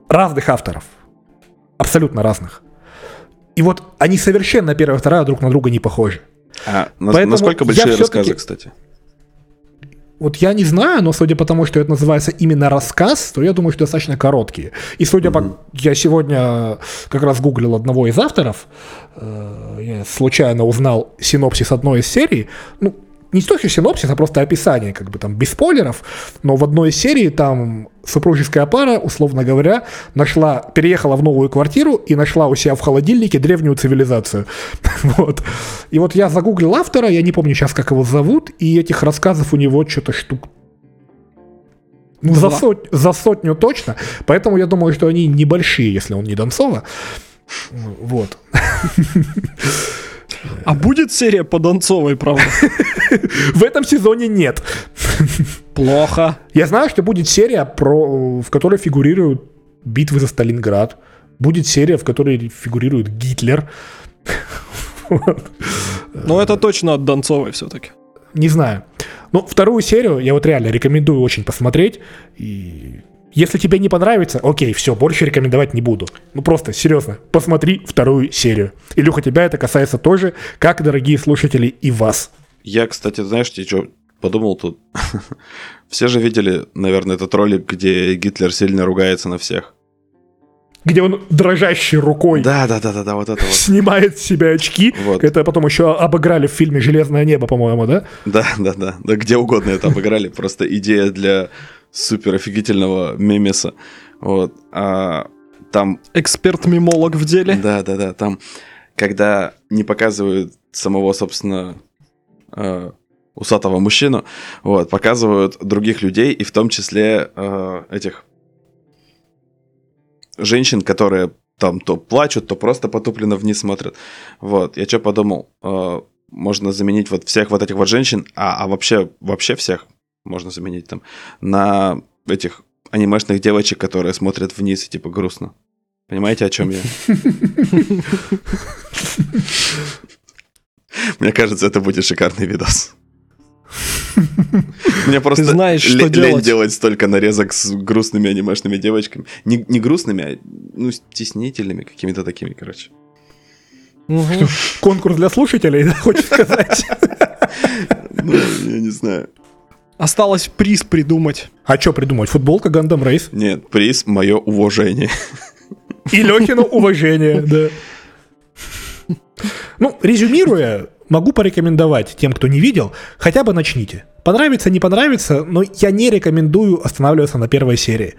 Разных авторов. Абсолютно разных. И вот они совершенно первая и вторая друг на друга не похожи. А Поэтому насколько большие рассказы, кстати? Вот я не знаю, но судя по тому, что это называется именно рассказ, то я думаю, что достаточно короткие. И судя по... Я сегодня как раз гуглил одного из авторов, э, я случайно узнал синопсис одной из серий. Ну, не то, что синопсис, а просто описание, как бы там без спойлеров, но в одной из серий там супружеская пара, условно говоря, нашла, переехала в новую квартиру и нашла у себя в холодильнике древнюю цивилизацию. <laughs> Вот. И вот я загуглил автора, я не помню сейчас, как его зовут, и этих рассказов у него что-то штук ну, за, сот- за сотню точно. Поэтому я думаю, что они небольшие, если он не Донцова. Вот. <laughs> А будет серия по Донцовой, правда? В этом сезоне нет. Плохо. Я знаю, что будет серия, про, в которой фигурируют битвы за Сталинград. Будет серия, в которой фигурирует Гитлер. Но это точно от Донцовой все-таки. Не знаю. Но вторую серию я вот реально рекомендую очень посмотреть. И если тебе не понравится, окей, все, больше рекомендовать не буду. Ну просто, серьезно, посмотри вторую серию. Илюха, тебя это касается тоже, как, дорогие слушатели, и вас. Я, кстати, знаешь, я что подумал тут? <laughs> Все же видели, наверное, этот ролик, где Гитлер сильно ругается на всех. Где он дрожащей рукой Да, да, да, да, да, вот это вот. снимает с себя очки. Вот. Это потом еще обыграли в фильме «Железное небо», по-моему, да? Да, да, да. Да где угодно это обыграли. Просто идея для супер офигительного мемеса. Вот. А там Эксперт-мимолог в деле. Да, да, да. Там, когда не показывают самого, собственно, э, усатого мужчину, вот, показывают других людей, и в том числе э, этих женщин, которые там то плачут, то просто потупленно вниз смотрят. Вот, я что подумал, э, можно заменить вот всех вот этих вот женщин, а, а вообще, вообще всех можно заменить там, на этих анимешных девочек, которые смотрят вниз и типа грустно. Понимаете, о чем я? Мне кажется, это будет шикарный видос. Мне просто Ты знаешь, что лень делать. делать столько нарезок с грустными анимешными девочками. Не, не грустными, а ну, стеснительными какими-то такими, короче. Мгм. Конкурс для слушателей, <laughs> да, хочешь сказать? Ну, я не знаю. Осталось приз придумать. А что придумать? Футболка Гандам Рейс. Нет, приз мое уважение. И Лехину <laughs> уважение, да. Ну, резюмируя, могу порекомендовать тем, кто не видел, хотя бы начните. Понравится, не понравится, но я не рекомендую останавливаться на первой серии.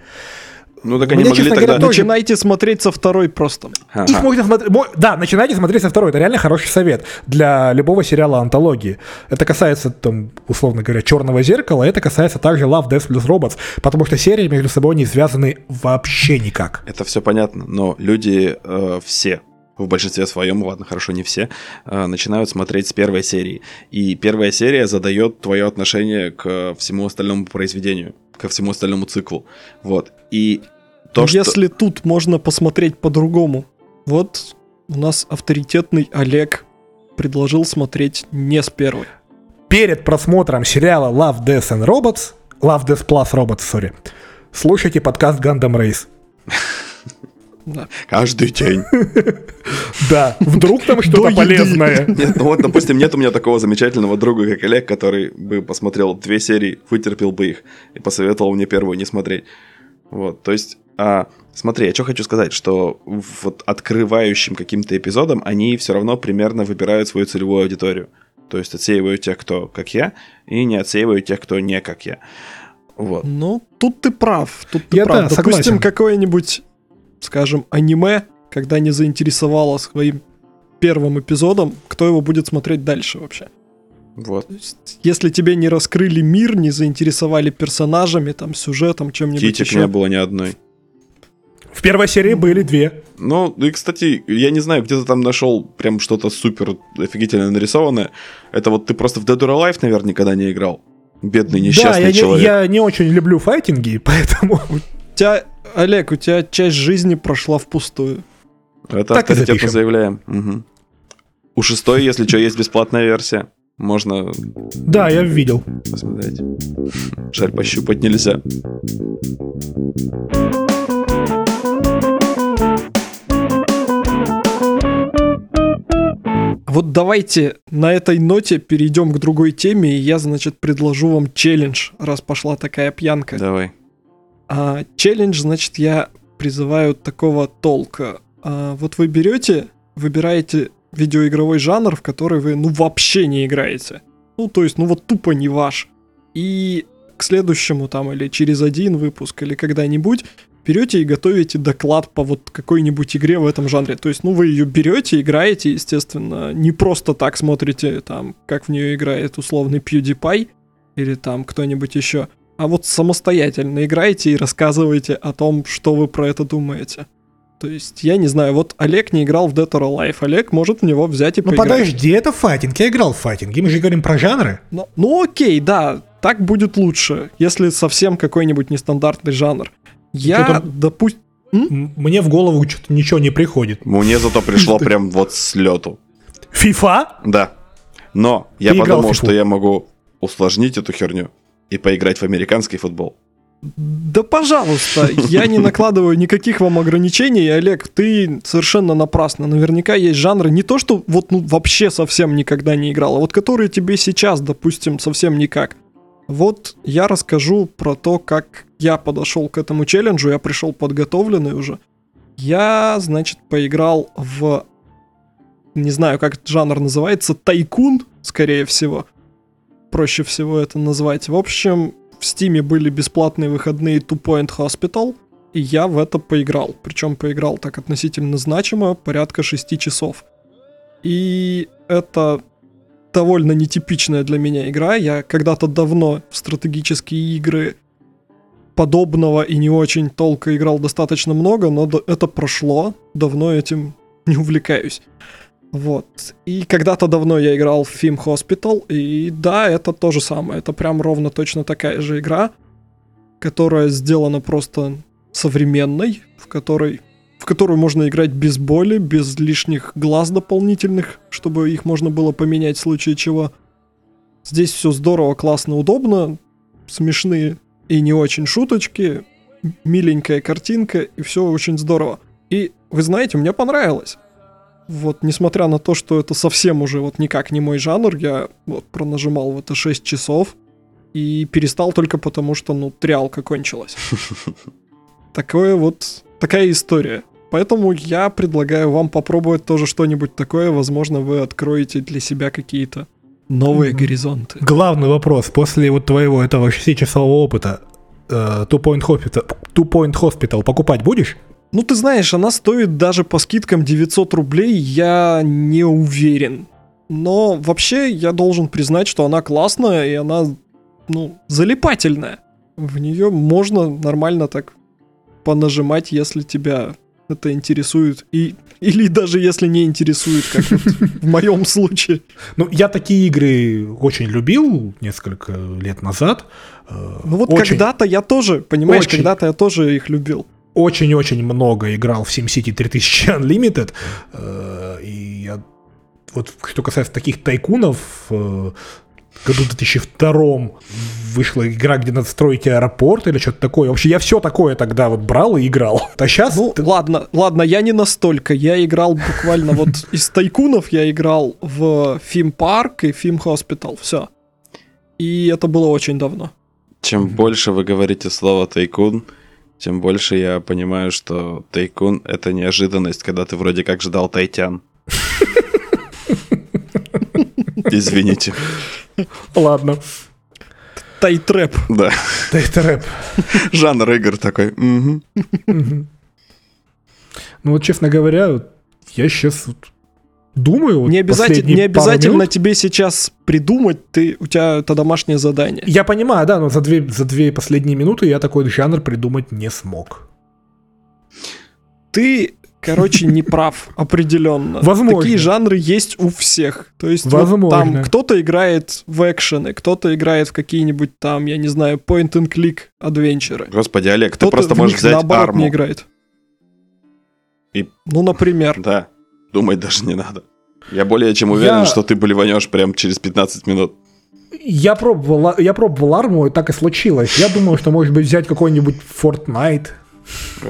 Ну так они Мне, могли честно тогда... говоря, тоже- Начинайте смотреть со второй просто. Ага. Их можно смотреть... мо- Да, начинайте смотреть со второй. Это реально хороший совет для любого сериала антологии. Это касается, там, условно говоря, черного зеркала, это касается также Love, Death plus Robots, потому что серии между собой не связаны вообще никак. Это все понятно, но люди э, все, в большинстве своем, ладно, хорошо, не все, э, начинают смотреть с первой серии. И первая серия задает твое отношение к всему остальному произведению, ко всему остальному циклу. Вот. И то, что... Если тут можно посмотреть по-другому. Вот у нас авторитетный Олег предложил смотреть не с первой. Перед просмотром сериала Love, Death and Robots, Love, Death plus Robots, сори, слушайте подкаст Gundam Race. <laughs> Да. Каждый день. <laughs> Да, вдруг там что-то полезное. <laughs> Нет, ну вот, допустим, нет у меня такого замечательного друга, как Олег, который бы посмотрел две серии, вытерпел бы их и посоветовал мне первую не смотреть. Вот, то есть, а, смотри, я что хочу сказать, что вот открывающим каким-то эпизодом они все равно примерно выбирают свою целевую аудиторию. То есть отсеивают тех, кто как я, и не отсеивают тех, кто не как я. Вот. Ну, тут ты прав. Тут ты Я, прав. да, Допустим, какое-нибудь, скажем, аниме, когда не заинтересовало своим первым эпизодом, кто его будет смотреть дальше вообще? Вот. Есть, если тебе не раскрыли мир, не заинтересовали персонажами, там, сюжетом, чем-нибудь Титик еще. не было ни одной. В первой серии были две. Ну, и, кстати, я не знаю, где ты там нашел прям что-то супер офигительно нарисованное. Это вот ты просто в Dead or Alive, наверное, никогда не играл. Бедный да, несчастный я, не- человек. я не очень люблю файтинги, <laughs> поэтому... У тебя, Олег, у тебя часть жизни прошла впустую. Это Так авторитетно заявляем. Мгм. У шестой, если что, есть бесплатная версия. Можно Да, я видел. посмотреть. Жаль, пощупать нельзя. Вот давайте на этой ноте перейдем к другой теме, и я, значит, предложу вам челлендж, раз пошла такая пьянка. Давай. А, челлендж, значит, я призываю такого толка. А, вот вы берете, выбираете видеоигровой жанр, в который вы, ну, вообще не играете. Ну, то есть, ну, вот тупо не ваш. И к следующему там или через один выпуск или когда-нибудь берете и готовите доклад по вот какой-нибудь игре в этом жанре. То есть, ну, вы ее берете, играете, естественно, не просто так смотрите, там, как в нее играет условный PewDiePie или там кто-нибудь еще, а вот самостоятельно играете и рассказываете о том, что вы про это думаете. То есть, я не знаю, вот Олег не играл в Dead or Alive, Олег может в него взять и Ну поиграть. подожди, это файтинг. Я играл в файтинги. Мы же говорим про жанры. Ну, ну окей, да, так будет лучше, если совсем какой-нибудь нестандартный жанр. Я, допустим... Мне в голову что-то ничего не приходит. Мне зато пришло <laughs> прям вот с лету. FIFA? Да. Но я подумал, что я могу усложнить эту херню и поиграть в американский футбол. Да пожалуйста, я не накладываю никаких вам ограничений, Олег, ты совершенно напрасно. Наверняка есть жанры, не то что вот ну, вообще совсем никогда не играл, а вот которые тебе сейчас, допустим, совсем никак. Вот я расскажу про то, как я подошел к этому челленджу, я пришел подготовленный уже. Я, значит, поиграл в, не знаю, как этот жанр называется, тайкун, скорее всего. Проще всего это назвать. В общем, в Стиме были бесплатные выходные Two Point Hospital, и я в это поиграл. Причем поиграл так относительно значимо, порядка 6 часов. И это довольно нетипичная для меня игра. Я когда-то давно в стратегические игры подобного и не очень толка играл достаточно много, но это прошло. Давно этим не увлекаюсь. Вот. И когда-то давно я играл в Film Hospital, и да, это то же самое. Это прям ровно точно такая же игра, которая сделана просто современной, в которой в которую можно играть без боли, без лишних глаз дополнительных, чтобы их можно было поменять в случае чего. Здесь все здорово, классно, удобно, смешные и не очень шуточки, миленькая картинка, и все очень здорово. И вы знаете, мне понравилось. Вот, несмотря на то, что это совсем уже вот никак не мой жанр, я вот пронажимал в это 6 часов и перестал только потому, что, ну, триалка кончилась. <laughs> Такое вот, такая история. Поэтому я предлагаю вам попробовать тоже что-нибудь такое. Возможно, вы откроете для себя какие-то новые горизонты. Главный вопрос. После вот твоего этого 6-часового опыта э, Two Point Hospital, Two Point Hospital покупать будешь? Ну, ты знаешь, она стоит даже по скидкам 900 рублей, я не уверен. Но вообще я должен признать, что она классная и она, ну, залипательная. В нее можно нормально так понажимать, если тебя это интересует. И, или даже если не интересует, как в моем случае. Ну, я такие игры очень любил несколько лет назад. Э, Ну вот когда-то я тоже, понимаешь, когда-то я тоже их любил. Очень-очень много играл в SimCity 3000 Unlimited. э, И я, вот что касается таких тайкунов, э, в году 2002 вышла игра, где надо строить аэропорт или что-то такое. Вообще, я все такое тогда вот брал и играл. А сейчас... Ну, ладно, ладно, я не настолько. Я играл буквально вот <laughs> из тайкунов, я играл в Theme Park и Theme Hospital, все. И это было очень давно. Чем больше вы говорите слово тайкун, тем больше я понимаю, что тайкун это неожиданность, когда ты вроде как ждал тайтян. <laughs> Извините. Ладно. Тайтрэп. Да. Да это рэп. Жанр игр такой. Ну вот, честно говоря, я сейчас думаю... вот Не обязательно, не обязательно минут- тебе сейчас придумать, ты, у тебя это домашнее задание. Я понимаю, да, но за две, за две последние минуты я такой жанр придумать не смог. Ты, короче, не прав <laughs> определенно. Возможно. Такие жанры есть у всех. То есть вот Возможно. там кто-то играет в экшены, кто-то играет в какие-нибудь там, я не знаю, point-and-click адвенчеры. Господи, Олег, ты просто в можешь них, взять наоборот, не арму. играет. И- Ну, например. Да, думать даже не надо. Я более чем уверен, Я- что ты блеванешь прям через 15 минут. Я пробовал, я пробовал арму, и так и случилось. Я думаю, что может быть взять какой-нибудь Fortnite.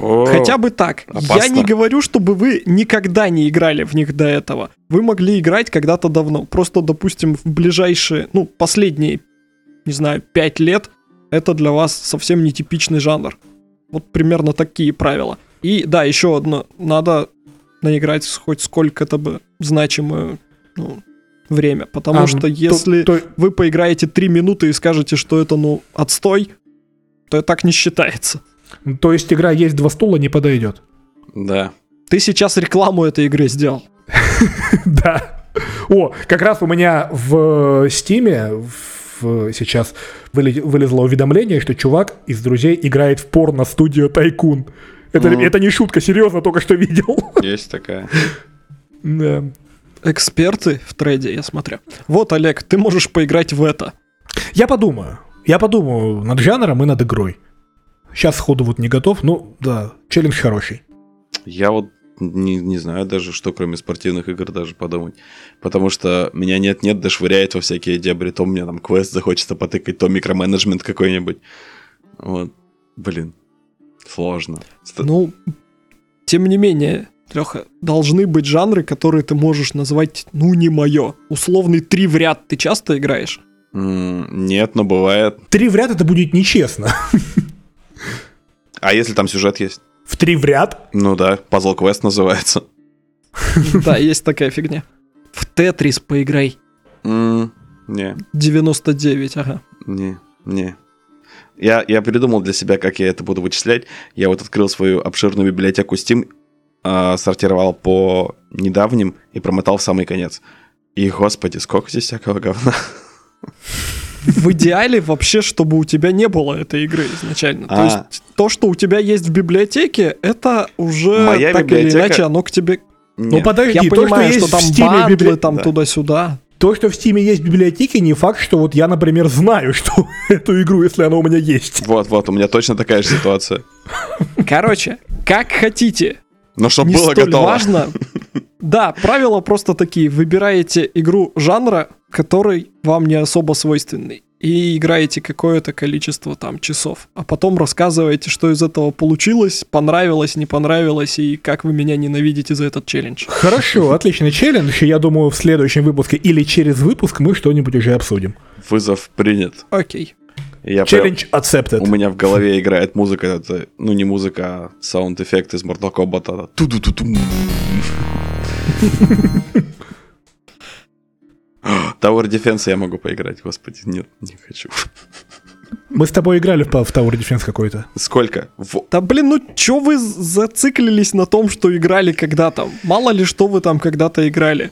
О, Хотя бы так. Я опасно. не говорю, чтобы вы никогда не играли в них до этого. Вы могли играть когда-то давно. Просто, допустим, в ближайшие, ну, последние, не знаю, пять лет это для вас совсем нетипичный жанр. Вот примерно такие правила. И да, еще одно. Надо наиграть хоть сколько-то бы значимое ну, время. Потому А, что то- если то- вы поиграете три минуты и скажете, что это, ну, отстой, то это так не считается. то есть игра есть два стула не подойдет. Да. Ты сейчас рекламу этой игры сделал. <laughs> Да. О, как раз у меня в Стиме сейчас вылезло уведомление, что чувак из друзей играет в порно-студию Тайкун. Это, Мгм. это не шутка, серьезно, только что видел. <laughs> Есть такая. Да. Эксперты в трейде, я смотрю. Вот, Олег, ты можешь поиграть в это. Я подумаю. Я подумаю над жанром и над игрой. Сейчас сходу вот не готов, ну да, челлендж хороший. Я вот не, не знаю даже, что кроме спортивных игр даже подумать. Потому что меня нет-нет, да швыряет во всякие дебри. То мне там квест захочется потыкать, то микроменеджмент какой-нибудь. Вот. Блин. Сложно. Ну, тем не менее, Леха, должны быть жанры, которые ты можешь назвать, ну, не мое. Условный три в ряд ты часто играешь? Нет, но бывает. Три в ряд это будет нечестно. А если там сюжет есть? В три в ряд? Ну да, пазл квест называется. Да, есть такая фигня. В Тетрис поиграй. Не, 99, ага. не, не. Я, я придумал для себя, как я это буду вычислять. Я вот открыл свою обширную библиотеку Steam, а, сортировал по недавним и промотал в самый конец. И, господи, сколько здесь всякого говна. В идеале вообще, чтобы у тебя не было этой игры изначально. То А. есть то, что у тебя есть в библиотеке, это уже Моя так или библиотека- иначе, оно к тебе... Ну Нет. подожди, Я то, понимаю, что что, там бандлы, библи- там Да. туда-сюда. То, что в Стиме есть в библиотеке, не факт, что вот я, например, знаю, <laughs> что эту игру, если она у меня есть. Вот, вот, у меня точно такая же ситуация. Короче, как хотите. Но чтобы не было столь готово. важно. <laughs> Да, правила просто такие. Выбираете игру жанра, который вам не особо свойственный. И играете какое-то количество там часов. А потом рассказываете, что из этого получилось, понравилось, не понравилось, и как вы меня ненавидите за этот челлендж. Хорошо, <laughs> отличный челлендж. и Я думаю, в следующем выпуске или через выпуск мы что-нибудь уже обсудим. Вызов принят. Окей. Я прям- Challenge accepted. У меня в голове играет музыка, это, ну не музыка, а sound effect из Mortal Kombat. Ту-ду-ту-тум. <laughs> <gasps> Tower Defense я могу поиграть, господи, нет, не хочу. Мы с тобой играли в, в Tower Defense какой-то. Сколько? В- Да блин, ну чё вы зациклились на том, что играли когда-то? Мало ли что вы там когда-то играли.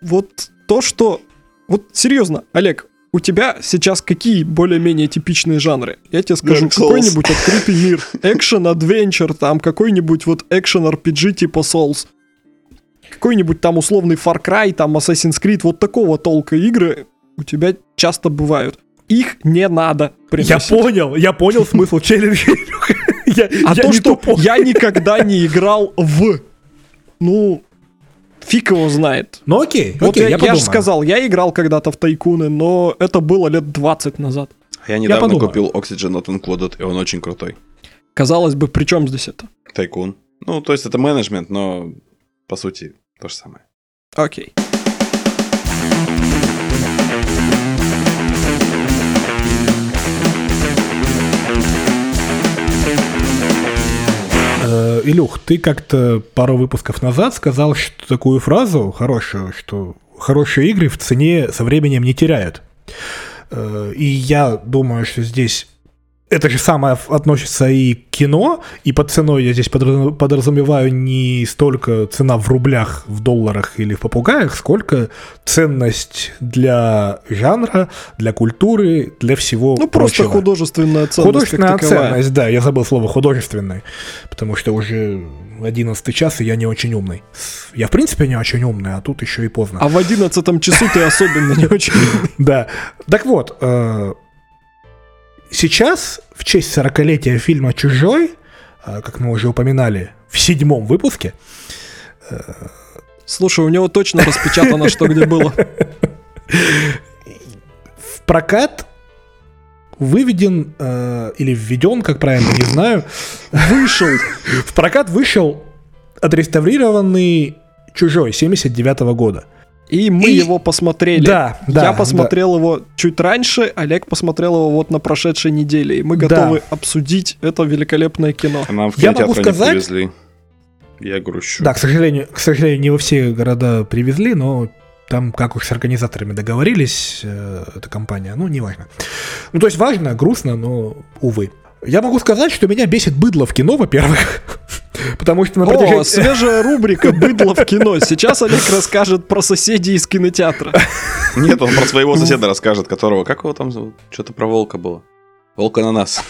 Вот то, что... Вот серьезно, Олег, у тебя сейчас какие более-менее типичные жанры? Я тебе скажу, какой-нибудь открытый мир, экшен, адвенчер, там какой-нибудь вот экшен RPG типа Souls. Какой-нибудь там условный Far Cry, там Assassin's Creed, вот такого толка игры у тебя часто бывают. Их не надо Я приносить. понял, я понял смысл челленджа. Я, А я то, не что тупой. я никогда не играл в... Ну, фиг его знает. Ну окей, Вот окей, я, я, я же сказал, я играл когда-то в тайкуны, но это было лет 20 назад. Я недавно подумаю. купил Oxygen Not Included, и он очень крутой. Казалось бы, при чем здесь это? Тайкун. Ну, то есть это менеджмент, но по сути то же самое. Окей. Э, Илюх, ты как-то пару выпусков назад сказал что, такую фразу хорошую, что хорошие игры в цене со временем не теряют. Э, И я думаю, что здесь это же самое относится и к кино, и под ценой я здесь подразу- подразумеваю не столько цена в рублях, в долларах или в попугаях, сколько ценность для жанра, для культуры, для всего Ну, просто прочего. художественная ценность Художественная ценность, да, я забыл слово художественный, потому что уже 11 час, и я не очень умный. Я, в принципе, не очень умный, а тут еще и поздно. А в одиннадцатом часу ты особенно не очень... <laughs> Да. Так вот, э, сейчас, в честь 40-летия фильма «Чужой», э, как мы уже упоминали в седьмом выпуске, Слушай, у него точно распечатано, что где было. в прокат выведен э, или введен, как правильно, не знаю, Вышел. в прокат вышел отреставрированный «Чужой» 79 года. И мы И- его посмотрели. Да, да, Я посмотрел его чуть раньше, Олег посмотрел его вот на прошедшей неделе. И мы Да. готовы обсудить это великолепное кино. А нам в Я могу сказать- привезли. Я грущу. Да, к сожалению, к сожалению, не во все города привезли, но там как уж с организаторами договорились, э, эта компания, ну, неважно. Ну, то есть важно, грустно, но, увы. Я могу сказать, что меня бесит быдло в кино, во-первых, <laughs> потому что на О, протяжении... свежая рубрика «Быдло в кино». Сейчас Олег расскажет про соседей из кинотеатра. Нет, он про своего соседа расскажет, которого... Как его там зовут? Что-то про волка было. Волк ананас.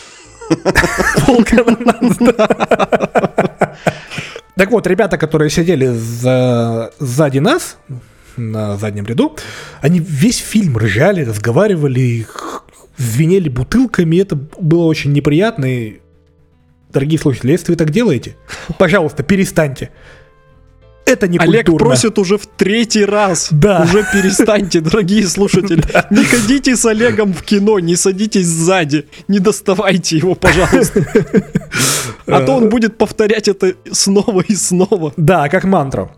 Так вот, ребята, которые сидели за... сзади нас, на заднем ряду, они весь фильм ржали, разговаривали, звенели бутылками, это было очень неприятно. И, дорогие слушатели, если вы так делаете, <laughs> пожалуйста, перестаньте. Это не Олег культурно. просит уже в третий раз. Да. Уже перестаньте, <laughs> дорогие слушатели. Не ходите с Олегом в кино, не садитесь сзади. Не доставайте его, пожалуйста. А то он будет повторять это снова и снова. Да, как мантру.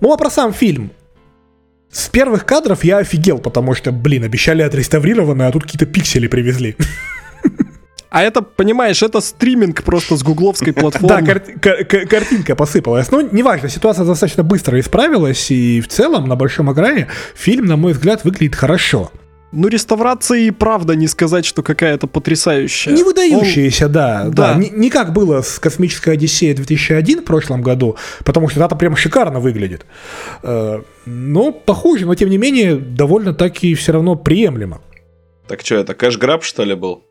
Ну а про сам фильм. С первых кадров я офигел, потому что, блин, обещали отреставрированное, а тут какие-то пиксели привезли. <laughs> А это, понимаешь, это стриминг просто с гугловской <laughs> Да, платформы. кар- картинка посыпалась. Ну, неважно, ситуация достаточно быстро исправилась, и в целом на большом экране фильм, на мой взгляд, выглядит хорошо. Ну, реставрация и правда не сказать, что какая-то потрясающая. Не выдающаяся, Он... да. Да. да. Не, не как было с «Космической Одиссеей 2001» в прошлом году, потому что это прям шикарно выглядит. Э, но похуже, но тем не менее довольно-таки все равно приемлемо. Так что, это кэш-граб, что ли, был?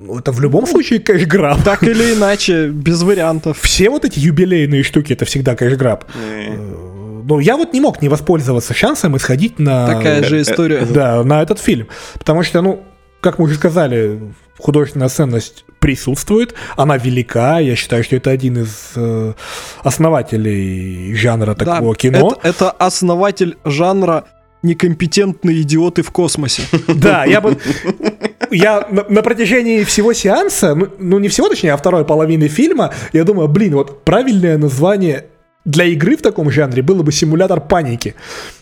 Ну, это в любом случае кэш-граб. <laughs> Так или иначе, без вариантов. Все вот эти юбилейные штуки, это всегда кэш-граб. Э. Ну, я вот не мог не воспользоваться шансом и сходить на... Такая же история. Да, на этот фильм. Потому что, ну, как мы уже сказали, художественная ценность присутствует, она велика, я считаю, что это один из э, основателей жанра такого да, кино. Это, это основатель жанра некомпетентные идиоты в космосе. <laughs> Да, я бы... Я на, на протяжении всего сеанса, ну, ну не всего, точнее, а второй половины фильма, я думаю, блин, вот правильное название для игры в таком жанре было бы симулятор паники.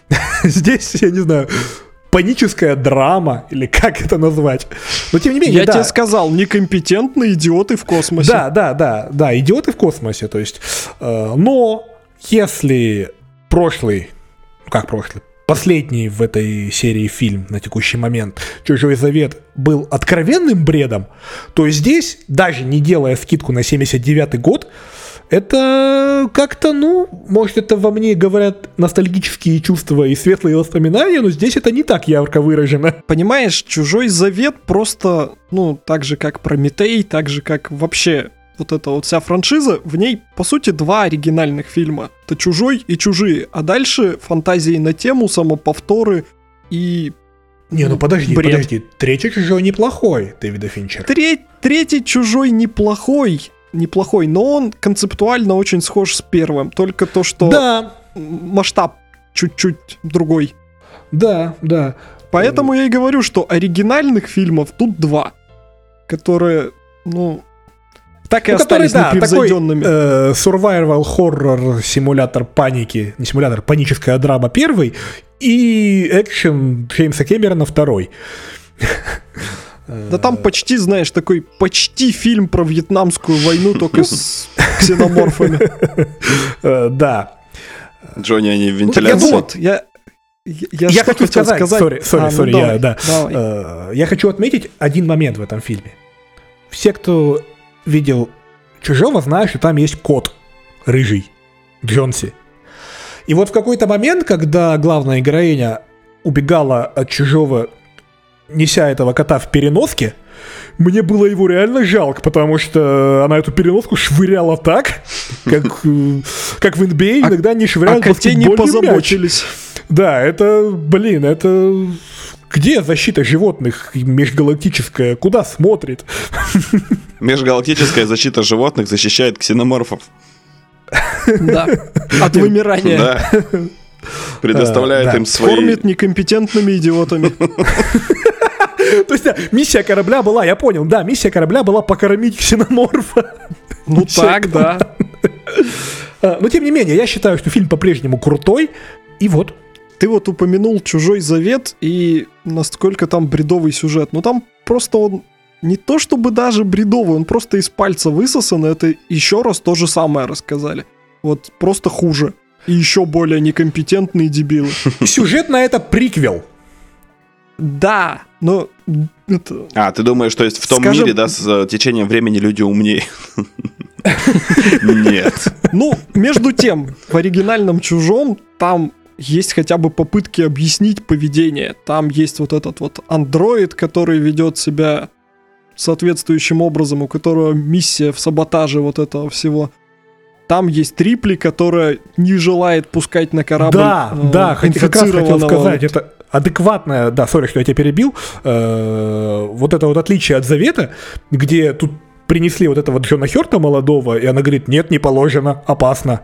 <laughs> Здесь, я не знаю, паническая драма, или как это назвать. Но тем не менее, Я да. тебе сказал, некомпетентные идиоты в космосе. Да, да, да, да, идиоты в космосе, то есть. Э, но если прошлый, ну как прошлый, последний в этой серии фильм на текущий момент «Чужой завет» был откровенным бредом, то здесь, даже не делая скидку на 79 год, это как-то, ну, может, это во мне говорят ностальгические чувства и светлые воспоминания, но здесь это не так ярко выражено. Понимаешь, «Чужой завет» просто, ну, так же, как «Прометей», так же, как вообще вот эта вот вся франшиза, в ней, по сути, два оригинальных фильма. Это «Чужой» и «Чужие». А дальше фантазии на тему, самоповторы и... Не, ну подожди, бред. подожди. Третий чужой неплохой, Дэвида Финчера. Треть, третий «Чужой» неплохой, неплохой, но он концептуально очень схож с первым. Только то, что Да, масштаб чуть-чуть другой. да, да. Поэтому я и говорю, что оригинальных фильмов тут два, которые, ну, так и Ну, который, остались да, такой непревзойденными. э, survival horror симулятор паники, не симулятор, паническая драма первый и экшен Джеймса Кэмерона второй. Да там почти, знаешь, такой почти фильм про вьетнамскую войну, только с ксеноморфами. Э, Да. Джонни, они в Ну, вентиляции. вот, я... Я, я хочу хотел сказать, сори, сори, А, ну сори, давай, я, да. давай. Э, Я хочу отметить один момент в этом фильме. Все, кто видел Чужого, знают, что там есть кот рыжий, Джонси. И вот в какой-то момент, когда главная героиня убегала от Чужого, неся этого кота в переноске, мне было его реально жалко, потому что она эту переноску швыряла так, как, э, как в NBA А- иногда не швыряют коте не баскетбольный мяч. позаботились. Да, это, блин, это... Где защита животных межгалактическая? Куда смотрит? Межгалактическая защита животных защищает ксеноморфов. Да, от вымирания. Да. <laughs> Предоставляет да. им свои... Кормит некомпетентными идиотами. <laughs> То есть да, миссия корабля была, я понял, да, миссия корабля была покормить ксеноморфа. Ну <laughs> так, да. А, Но тем не менее, я считаю, что фильм по-прежнему крутой. И вот. Ты вот упомянул «Чужой завет» и насколько там бредовый сюжет. Ну там просто он не то чтобы даже бредовый, он просто из пальца высосан, и это еще раз то же самое рассказали. Вот просто хуже. И еще более некомпетентные дебилы. <laughs> Сюжет на это приквел. Да, но это... А, ты думаешь, что есть в том Скажем- мире, да, с э, течением времени люди умнее? <laughs> Нет. Ну, между тем, в оригинальном «Чужом» там есть хотя бы попытки объяснить поведение. Там есть вот этот вот андроид, который ведет себя соответствующим образом, у которого миссия в саботаже вот этого всего. Там есть Трипли, которая не желает пускать на корабль Да, э, да, как раз хотел сказать, это адекватное, да, сори, что я тебя перебил, э, вот это вот отличие от Завета, где тут принесли вот этого Джона Хёрта молодого, и она говорит, нет, не положено, опасно.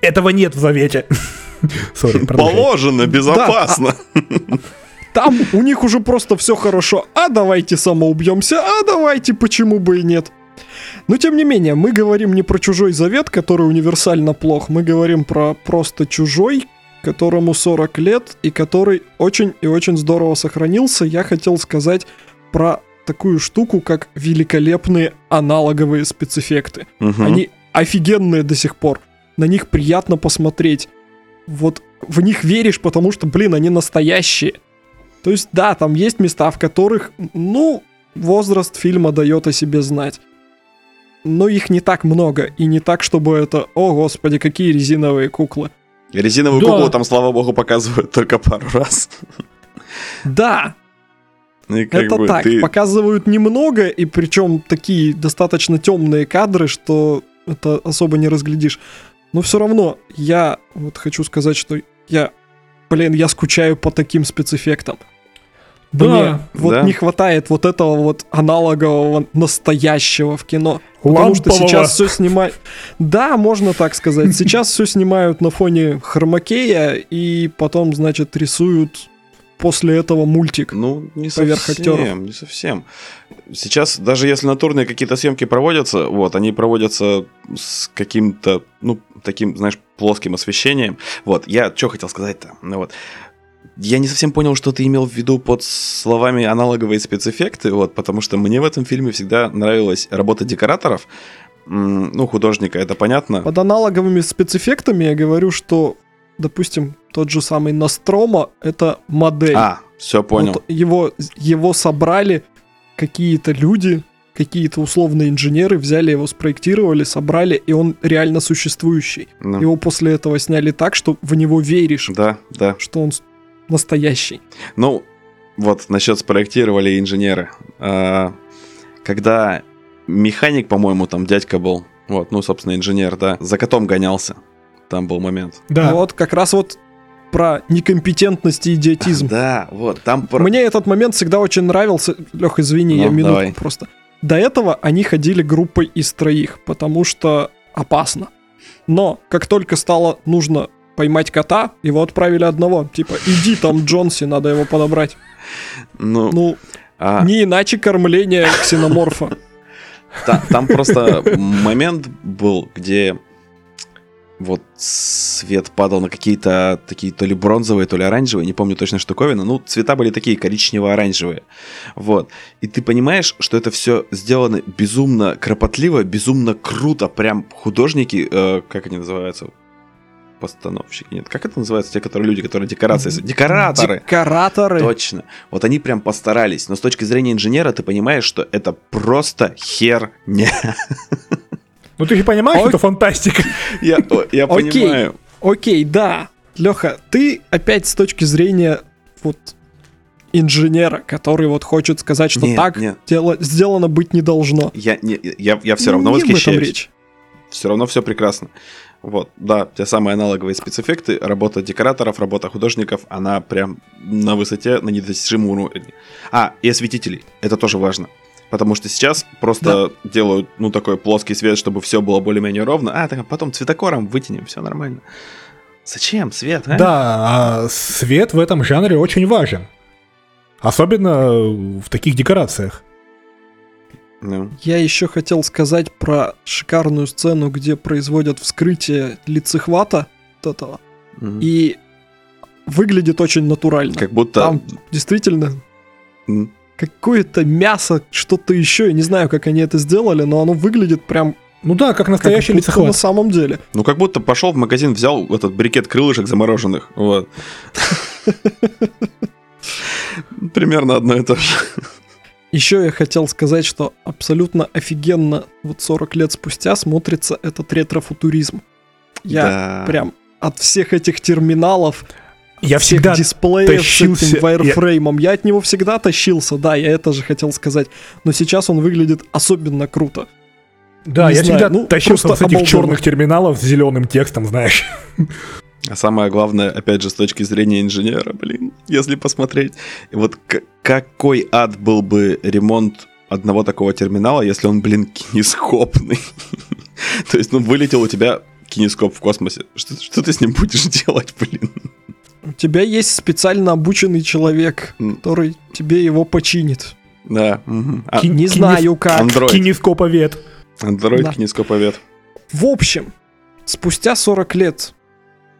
Этого нет в Завете. <laughs> <laughs> Продолжай. Положено, безопасно. <laughs> Там у них уже просто все хорошо. А давайте самоубьемся, а давайте почему бы и нет. Но тем не менее, мы говорим не про чужой завет, который универсально плох, мы говорим про просто чужой, которому 40 лет и который очень и очень здорово сохранился. Я хотел сказать про такую штуку, как великолепные аналоговые спецэффекты. Мгм. Они офигенные до сих пор. На них приятно посмотреть. Вот в них веришь, потому что, блин, они настоящие. То есть, да, там есть места, в которых, ну, возраст фильма дает о себе знать. Но их не так много, и не так, чтобы это, о господи, какие резиновые куклы. Резиновую Да. куклу там, слава богу, показывают только пару раз. Да, И как это бы так, ты- показывают немного, и причем такие достаточно темные кадры, что это особо не разглядишь. Но все равно, я вот хочу сказать, что я, блин, я скучаю по таким спецэффектам. Мне вот Да. не хватает вот этого вот аналогового настоящего в кино. Потому что Лампового. сейчас все снимают... Да, можно так сказать. <laughs> Сейчас все снимают на фоне хромакея, и потом, значит, рисуют после этого мультик. Ну, не поверх совсем, актеров. не совсем. Сейчас, даже если натурные какие-то съемки проводятся, вот, они проводятся с каким-то, ну, таким, знаешь, плоским освещением. Вот, я что хотел сказать-то? Ну вот, я не совсем понял, что ты имел в виду под словами аналоговые спецэффекты, вот, потому что мне в этом фильме всегда нравилась работа декораторов, ну, художника, это понятно. Под аналоговыми спецэффектами я говорю, что, допустим, тот же самый Настрома — это модель. А, все понял. Вот его, его собрали какие-то люди, какие-то условные инженеры, взяли его, спроектировали, собрали, и он реально существующий. Ну, Его после этого сняли так, что в него веришь, Да, да. что он настоящий. Ну, вот насчет спроектировали инженеры. А, Когда механик, по-моему, там дядька был, вот, ну, собственно, инженер, да, за котом гонялся. Там был момент. Да. Вот как раз вот про некомпетентность и идиотизм. <laughs> Да, вот, там... про- Мне этот момент всегда очень нравился. Лех, извини, Ну, я минутку давай. просто. До этого они ходили группой из троих, потому что опасно. Но как только стало нужно поймать кота, его отправили одного. Типа, иди там, <laughs> Джонси, надо его подобрать. Ну, Ну, а, не иначе кормление ксеноморфа. <laughs> та- там просто момент был, где вот свет падал на какие-то такие то ли бронзовые, то ли оранжевые, не помню точно штуковины. Ну, цвета были такие коричнево-оранжевые. Вот. И ты понимаешь, что это все сделано безумно кропотливо, безумно круто. Прям художники, э, как они называются? Постановщики. Нет, как это называется? Те, которые люди, которые декорации... Декораторы! Декораторы. Точно. Вот они прям постарались. Но с точки зрения инженера ты понимаешь, что это просто херня. <laughs> Ну ты же понимаешь, Ок. это фантастика. Я, я понимаю. Окей, да. Леха, ты опять с точки зрения вот инженера, который вот хочет сказать, что Нет, так нет. дело- сделано быть не должно. Я, не, я, я все равно Не восхищаюсь. речь. Все равно все прекрасно. Вот, да, те самые аналоговые спецэффекты, работа декораторов, работа художников, она прям на высоте, на недостижимом уровне. А, и осветителей, это тоже важно. Потому что сейчас просто делают, ну, такой плоский свет, чтобы все было более-менее ровно. А, так потом цветокором вытянем, все нормально. Зачем свет, а? Да, а свет в этом жанре очень важен. Особенно в таких декорациях. Ну, Я еще хотел сказать про шикарную сцену, где производят вскрытие лицехвата вот этого. мгм. И выглядит очень натурально. Как будто... Там действительно м, какое-то мясо, что-то еще. Я не знаю, как они это сделали, но оно выглядит прям Ну да, как как настоящий на лицехват. самом деле. Ну, как будто пошел в магазин, взял этот брикет крылышек замороженных. Вот. <laughs> Примерно одно и то же. Еще я хотел сказать, что абсолютно офигенно вот 40 лет спустя смотрится этот ретро-футуризм. Я Да. прям от всех этих терминалов, Я всегда дисплеев тащился- с этим вайрфреймом, я... от него всегда тащился, да, я это же хотел сказать. Но сейчас он выглядит особенно круто. Да, Не я знаю, всегда ну, тащился с этих черных терминалов с зеленым текстом, знаешь. А самое главное, опять же, с точки зрения инженера, блин, если посмотреть, вот к- какой ад был бы ремонт одного такого терминала, если он, блин, кинескопный. <laughs> То есть, ну, вылетел у тебя кинескоп в космосе. Что, что ты с ним будешь <laughs> делать, блин? У тебя есть специально обученный человек, который тебе его починит. Да. мгм. А, Ки- Не кинес- знаю как. Андроид. Кинескоповед. Андроид Да. кинескоповед. В общем, спустя 40 лет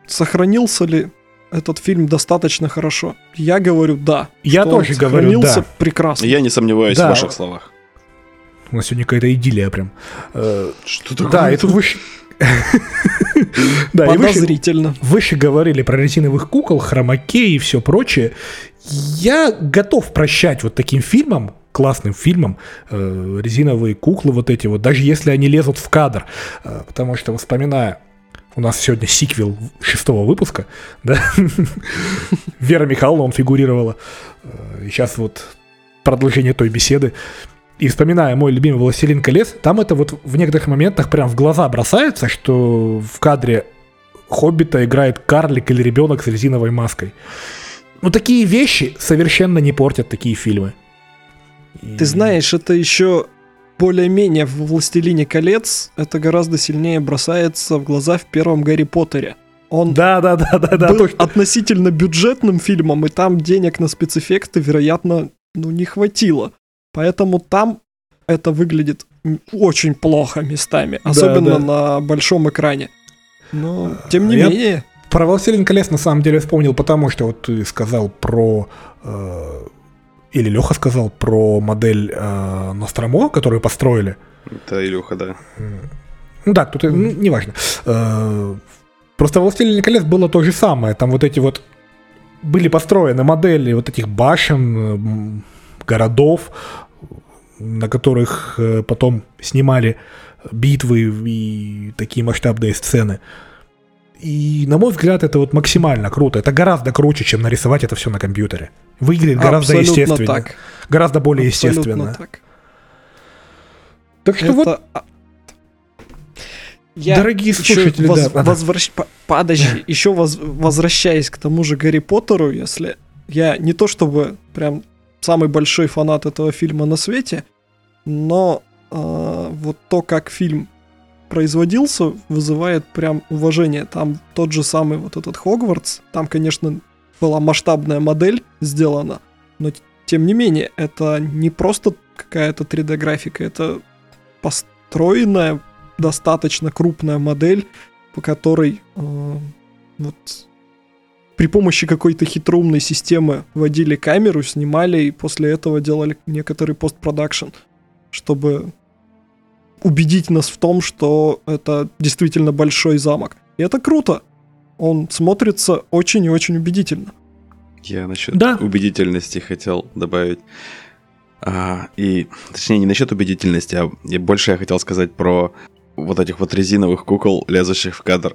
сохранился ли этот фильм достаточно хорошо? Я говорю да. Я тоже говорю сохранился да. прекрасно. Я не сомневаюсь Да. в ваших словах. У нас сегодня какая-то идиллия прям. Э, Что такое? Да, и тут вы... <laughs> Да, и выше, выше говорили про резиновых кукол, хромакей и все прочее. Я готов прощать вот таким фильмам, классным фильмам, э, резиновые куклы вот эти вот, даже если они лезут в кадр. Э, потому что, вспоминая, у нас сегодня сиквел шестого выпуска, <laughs> да, Вера Михайловна, он фигурировала. Э, И сейчас вот продолжение той беседы. И вспоминая мой любимый «Властелин колец», там это вот в некоторых моментах прям в глаза бросается, что в кадре Хоббита играет карлик или ребенок с резиновой маской. Ну, такие вещи совершенно не портят такие фильмы. Ты знаешь, это еще более-менее в «Властелине колец» это гораздо сильнее бросается в глаза в первом Гарри Поттере. Он Да, да, да, да, да. был точно. относительно бюджетным фильмом, и там денег на спецэффекты, вероятно, ну, не хватило. Поэтому там это выглядит очень плохо местами, Да, особенно да. на большом экране. Но, тем не Я- менее, Про «Властелин колец» на самом деле вспомнил, потому что вот ты сказал про... э, или Леха сказал про модель э, Ностромо, которую построили. Это Илюха, да. Ну да, кто-то, ну, неважно. Э, Просто в «Властелине колец» было то же самое. Там вот эти вот были построены модели вот этих башен, м, городов, на которых э, потом снимали битвы и такие масштабные сцены. И, на мой взгляд, это вот максимально круто. Это гораздо круче, чем нарисовать это все на компьютере. Выглядит гораздо абсолютно естественно. так. Гораздо более Абсолютно естественно. так. Так что вот, Это, а, Я дорогие слушатели, воз- да, возвращ- по- Подожди, <laughs> еще воз- возвращаясь к тому же Гарри Поттеру, если я не то чтобы прям самый большой фанат этого фильма на свете, но а, вот то, как фильм производился, вызывает прям уважение. Там тот же самый вот этот Хогвартс, там, конечно, была масштабная модель сделана, но тем не менее, это не просто какая-то 3D-графика, это построенная достаточно крупная модель, по которой э, вот при помощи какой-то хитроумной системы водили камеру, снимали и после этого делали некоторый постпродакшн, чтобы убедить нас в том, что это действительно большой замок. И это круто. Он смотрится очень и очень убедительно. Я насчет Да. убедительности хотел добавить. А, и, точнее, не насчет убедительности, а больше я хотел сказать про вот этих вот резиновых кукол, лезущих в кадр.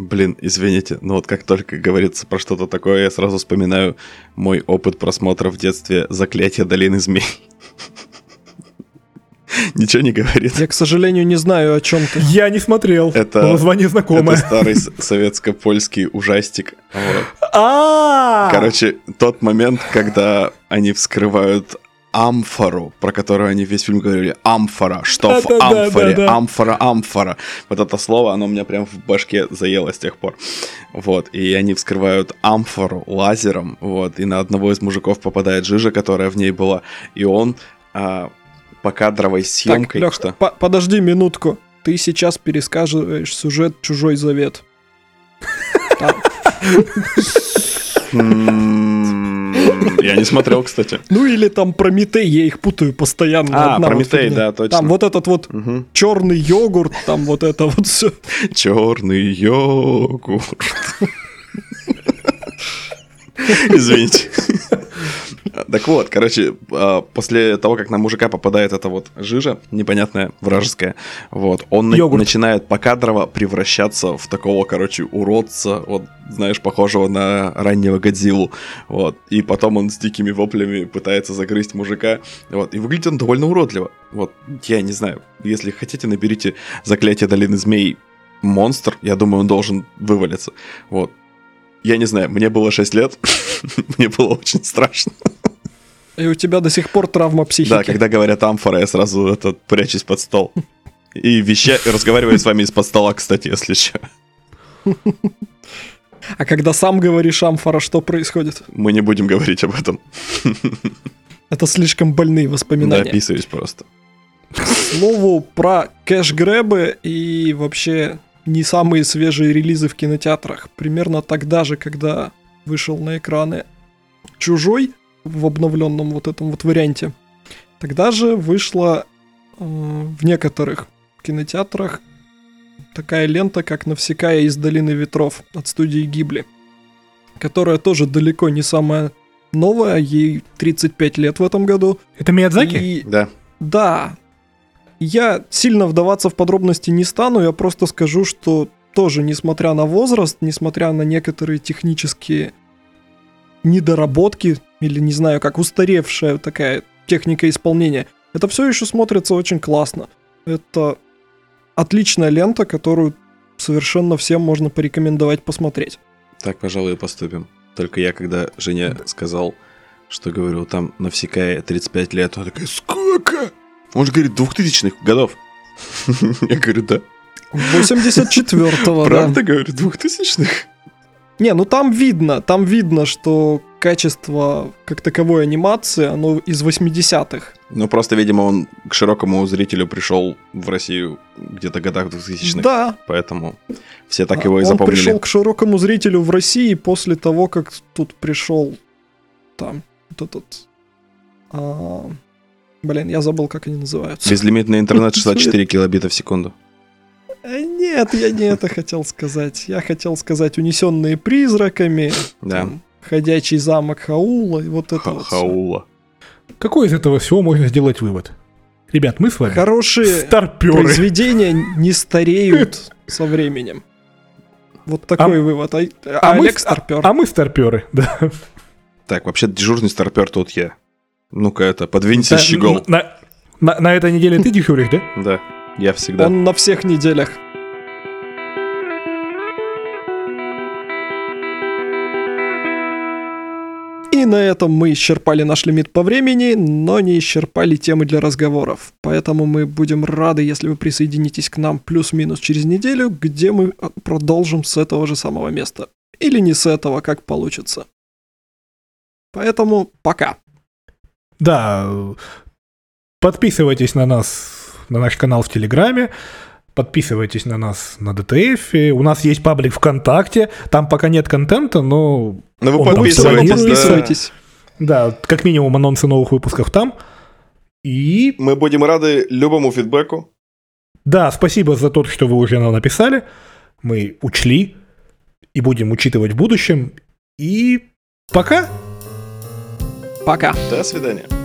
Блин, извините, но вот как только говорится про что-то такое, я сразу вспоминаю мой опыт просмотра в детстве «Заклятие долины змей». <laughs> Ничего не говорит. Я, к сожалению, не знаю, о чем ты. Я не смотрел. Это- название Это знакомое. старый с- советско-польский ужастик. Вот. А, Короче, тот момент, когда они вскрывают амфору, про которую они весь фильм говорили, амфора, что в Да-да-да, амфоре, да-да. амфора, амфора. Вот это слово, оно у меня прям в башке заело с тех пор. Вот, и они вскрывают амфору лазером, вот, и на одного из мужиков попадает жижа, которая в ней была, и он а, по кадровой Так, съемкой, Лёх, что... по- подожди минутку. Ты сейчас пересказываешь сюжет «Чужой завет». Я не смотрел, кстати. Ну или там Прометей, я их путаю постоянно. А, Прометей, да, точно. Там вот этот вот черный йогурт, там вот это вот все. Черный йогурт. <laughs> Извините. Так вот, короче, а, после того, как на мужика попадает эта вот жижа непонятная, вражеская, вот, он Йогурт. начинает покадрово превращаться в такого, короче, уродца, вот, знаешь, похожего на раннего Годзиллу, вот, и потом он с дикими воплями пытается загрызть мужика, вот, и выглядит он довольно уродливо, вот, я не знаю, если хотите, наберите «Заклятие долины змей» монстр, я думаю, он должен вывалиться, вот. Я не знаю, мне было 6 лет, <laughs> мне было очень страшно. И у тебя до сих пор травма психики. Да, когда говорят амфора, я сразу это, прячусь под стол. И веща... разговариваю с вами из-под стола, кстати, если что. А когда сам говоришь амфора, что происходит? Мы не будем говорить об этом. Это слишком больные Да, воспоминания. описываюсь просто. К слову, про кэш-грэбы и вообще не самые свежие релизы в кинотеатрах. Примерно тогда же, когда вышел на экраны «Чужой» в обновленном вот этом вот варианте, тогда же вышло э, в некоторых кинотеатрах такая лента, как «Навсекая из долины ветров» от студии Гибли, которая тоже далеко не самая новая, ей 35 лет в этом году. Это Миядзаки? И Да. да, я сильно вдаваться в подробности не стану, я просто скажу, что тоже, несмотря на возраст, несмотря на некоторые технические недоработки, или не знаю, как устаревшая такая техника исполнения, это все еще смотрится очень классно. Это отличная лента, которую совершенно всем можно порекомендовать посмотреть. Так, пожалуй, и поступим. Только я, когда Женя сказал, что говорю, там навсекая 35 лет, он такой, сколько? Он же говорит, 2000-х годов. <laughs> Я говорю, да. 84-го, да. Правда, говорю, 2000-х? Не, ну там видно, там видно, что качество как таковой анимации, оно из 80-х. Ну, просто, видимо, он к широкому зрителю пришел в Россию где-то годах 2000-х. Да, Поэтому все так его и он запомнили. пришел к широкому зрителю в России после того, как тут пришел там вот этот... а, блин, я забыл, как они называются. Безлимитный интернет 64 килобита в секунду. Э, Нет, я не это хотел сказать. Я хотел сказать унесенные призраками, Да. там, ходячий замок Хаула и вот это Ха- вот. Хаула. Какой из этого всего можно сделать вывод? Ребят, мы с вами Хорошие старперы. произведения не стареют <laughs> со временем. Вот такой вывод. А, а А мы, Олег с- старпер. а мы старперы, <laughs> да. Так, вообще дежурный старпер тут я. Ну-ка это, подвинься, щегол. На, на- на этой неделе ты дежуришь, да? Да, я всегда. Он на всех неделях. И на этом мы исчерпали наш лимит по времени, но не исчерпали темы для разговоров. Поэтому мы будем рады, если вы присоединитесь к нам плюс-минус через неделю, где мы а, продолжим с этого же самого места. Или не с этого, как получится. Поэтому пока. Да. Подписывайтесь на нас, на наш канал в Телеграме. Подписывайтесь на нас на ДТФ. У нас есть паблик ВКонтакте. Там пока нет контента, но Ну вы Он там подписывайтесь, да. Подписывайтесь. да, как минимум анонсы новых выпусков там. И Мы будем рады любому фидбэку. да, спасибо за то, что вы уже нам написали. Мы учли и будем учитывать в будущем. И пока! Пока. До свидания.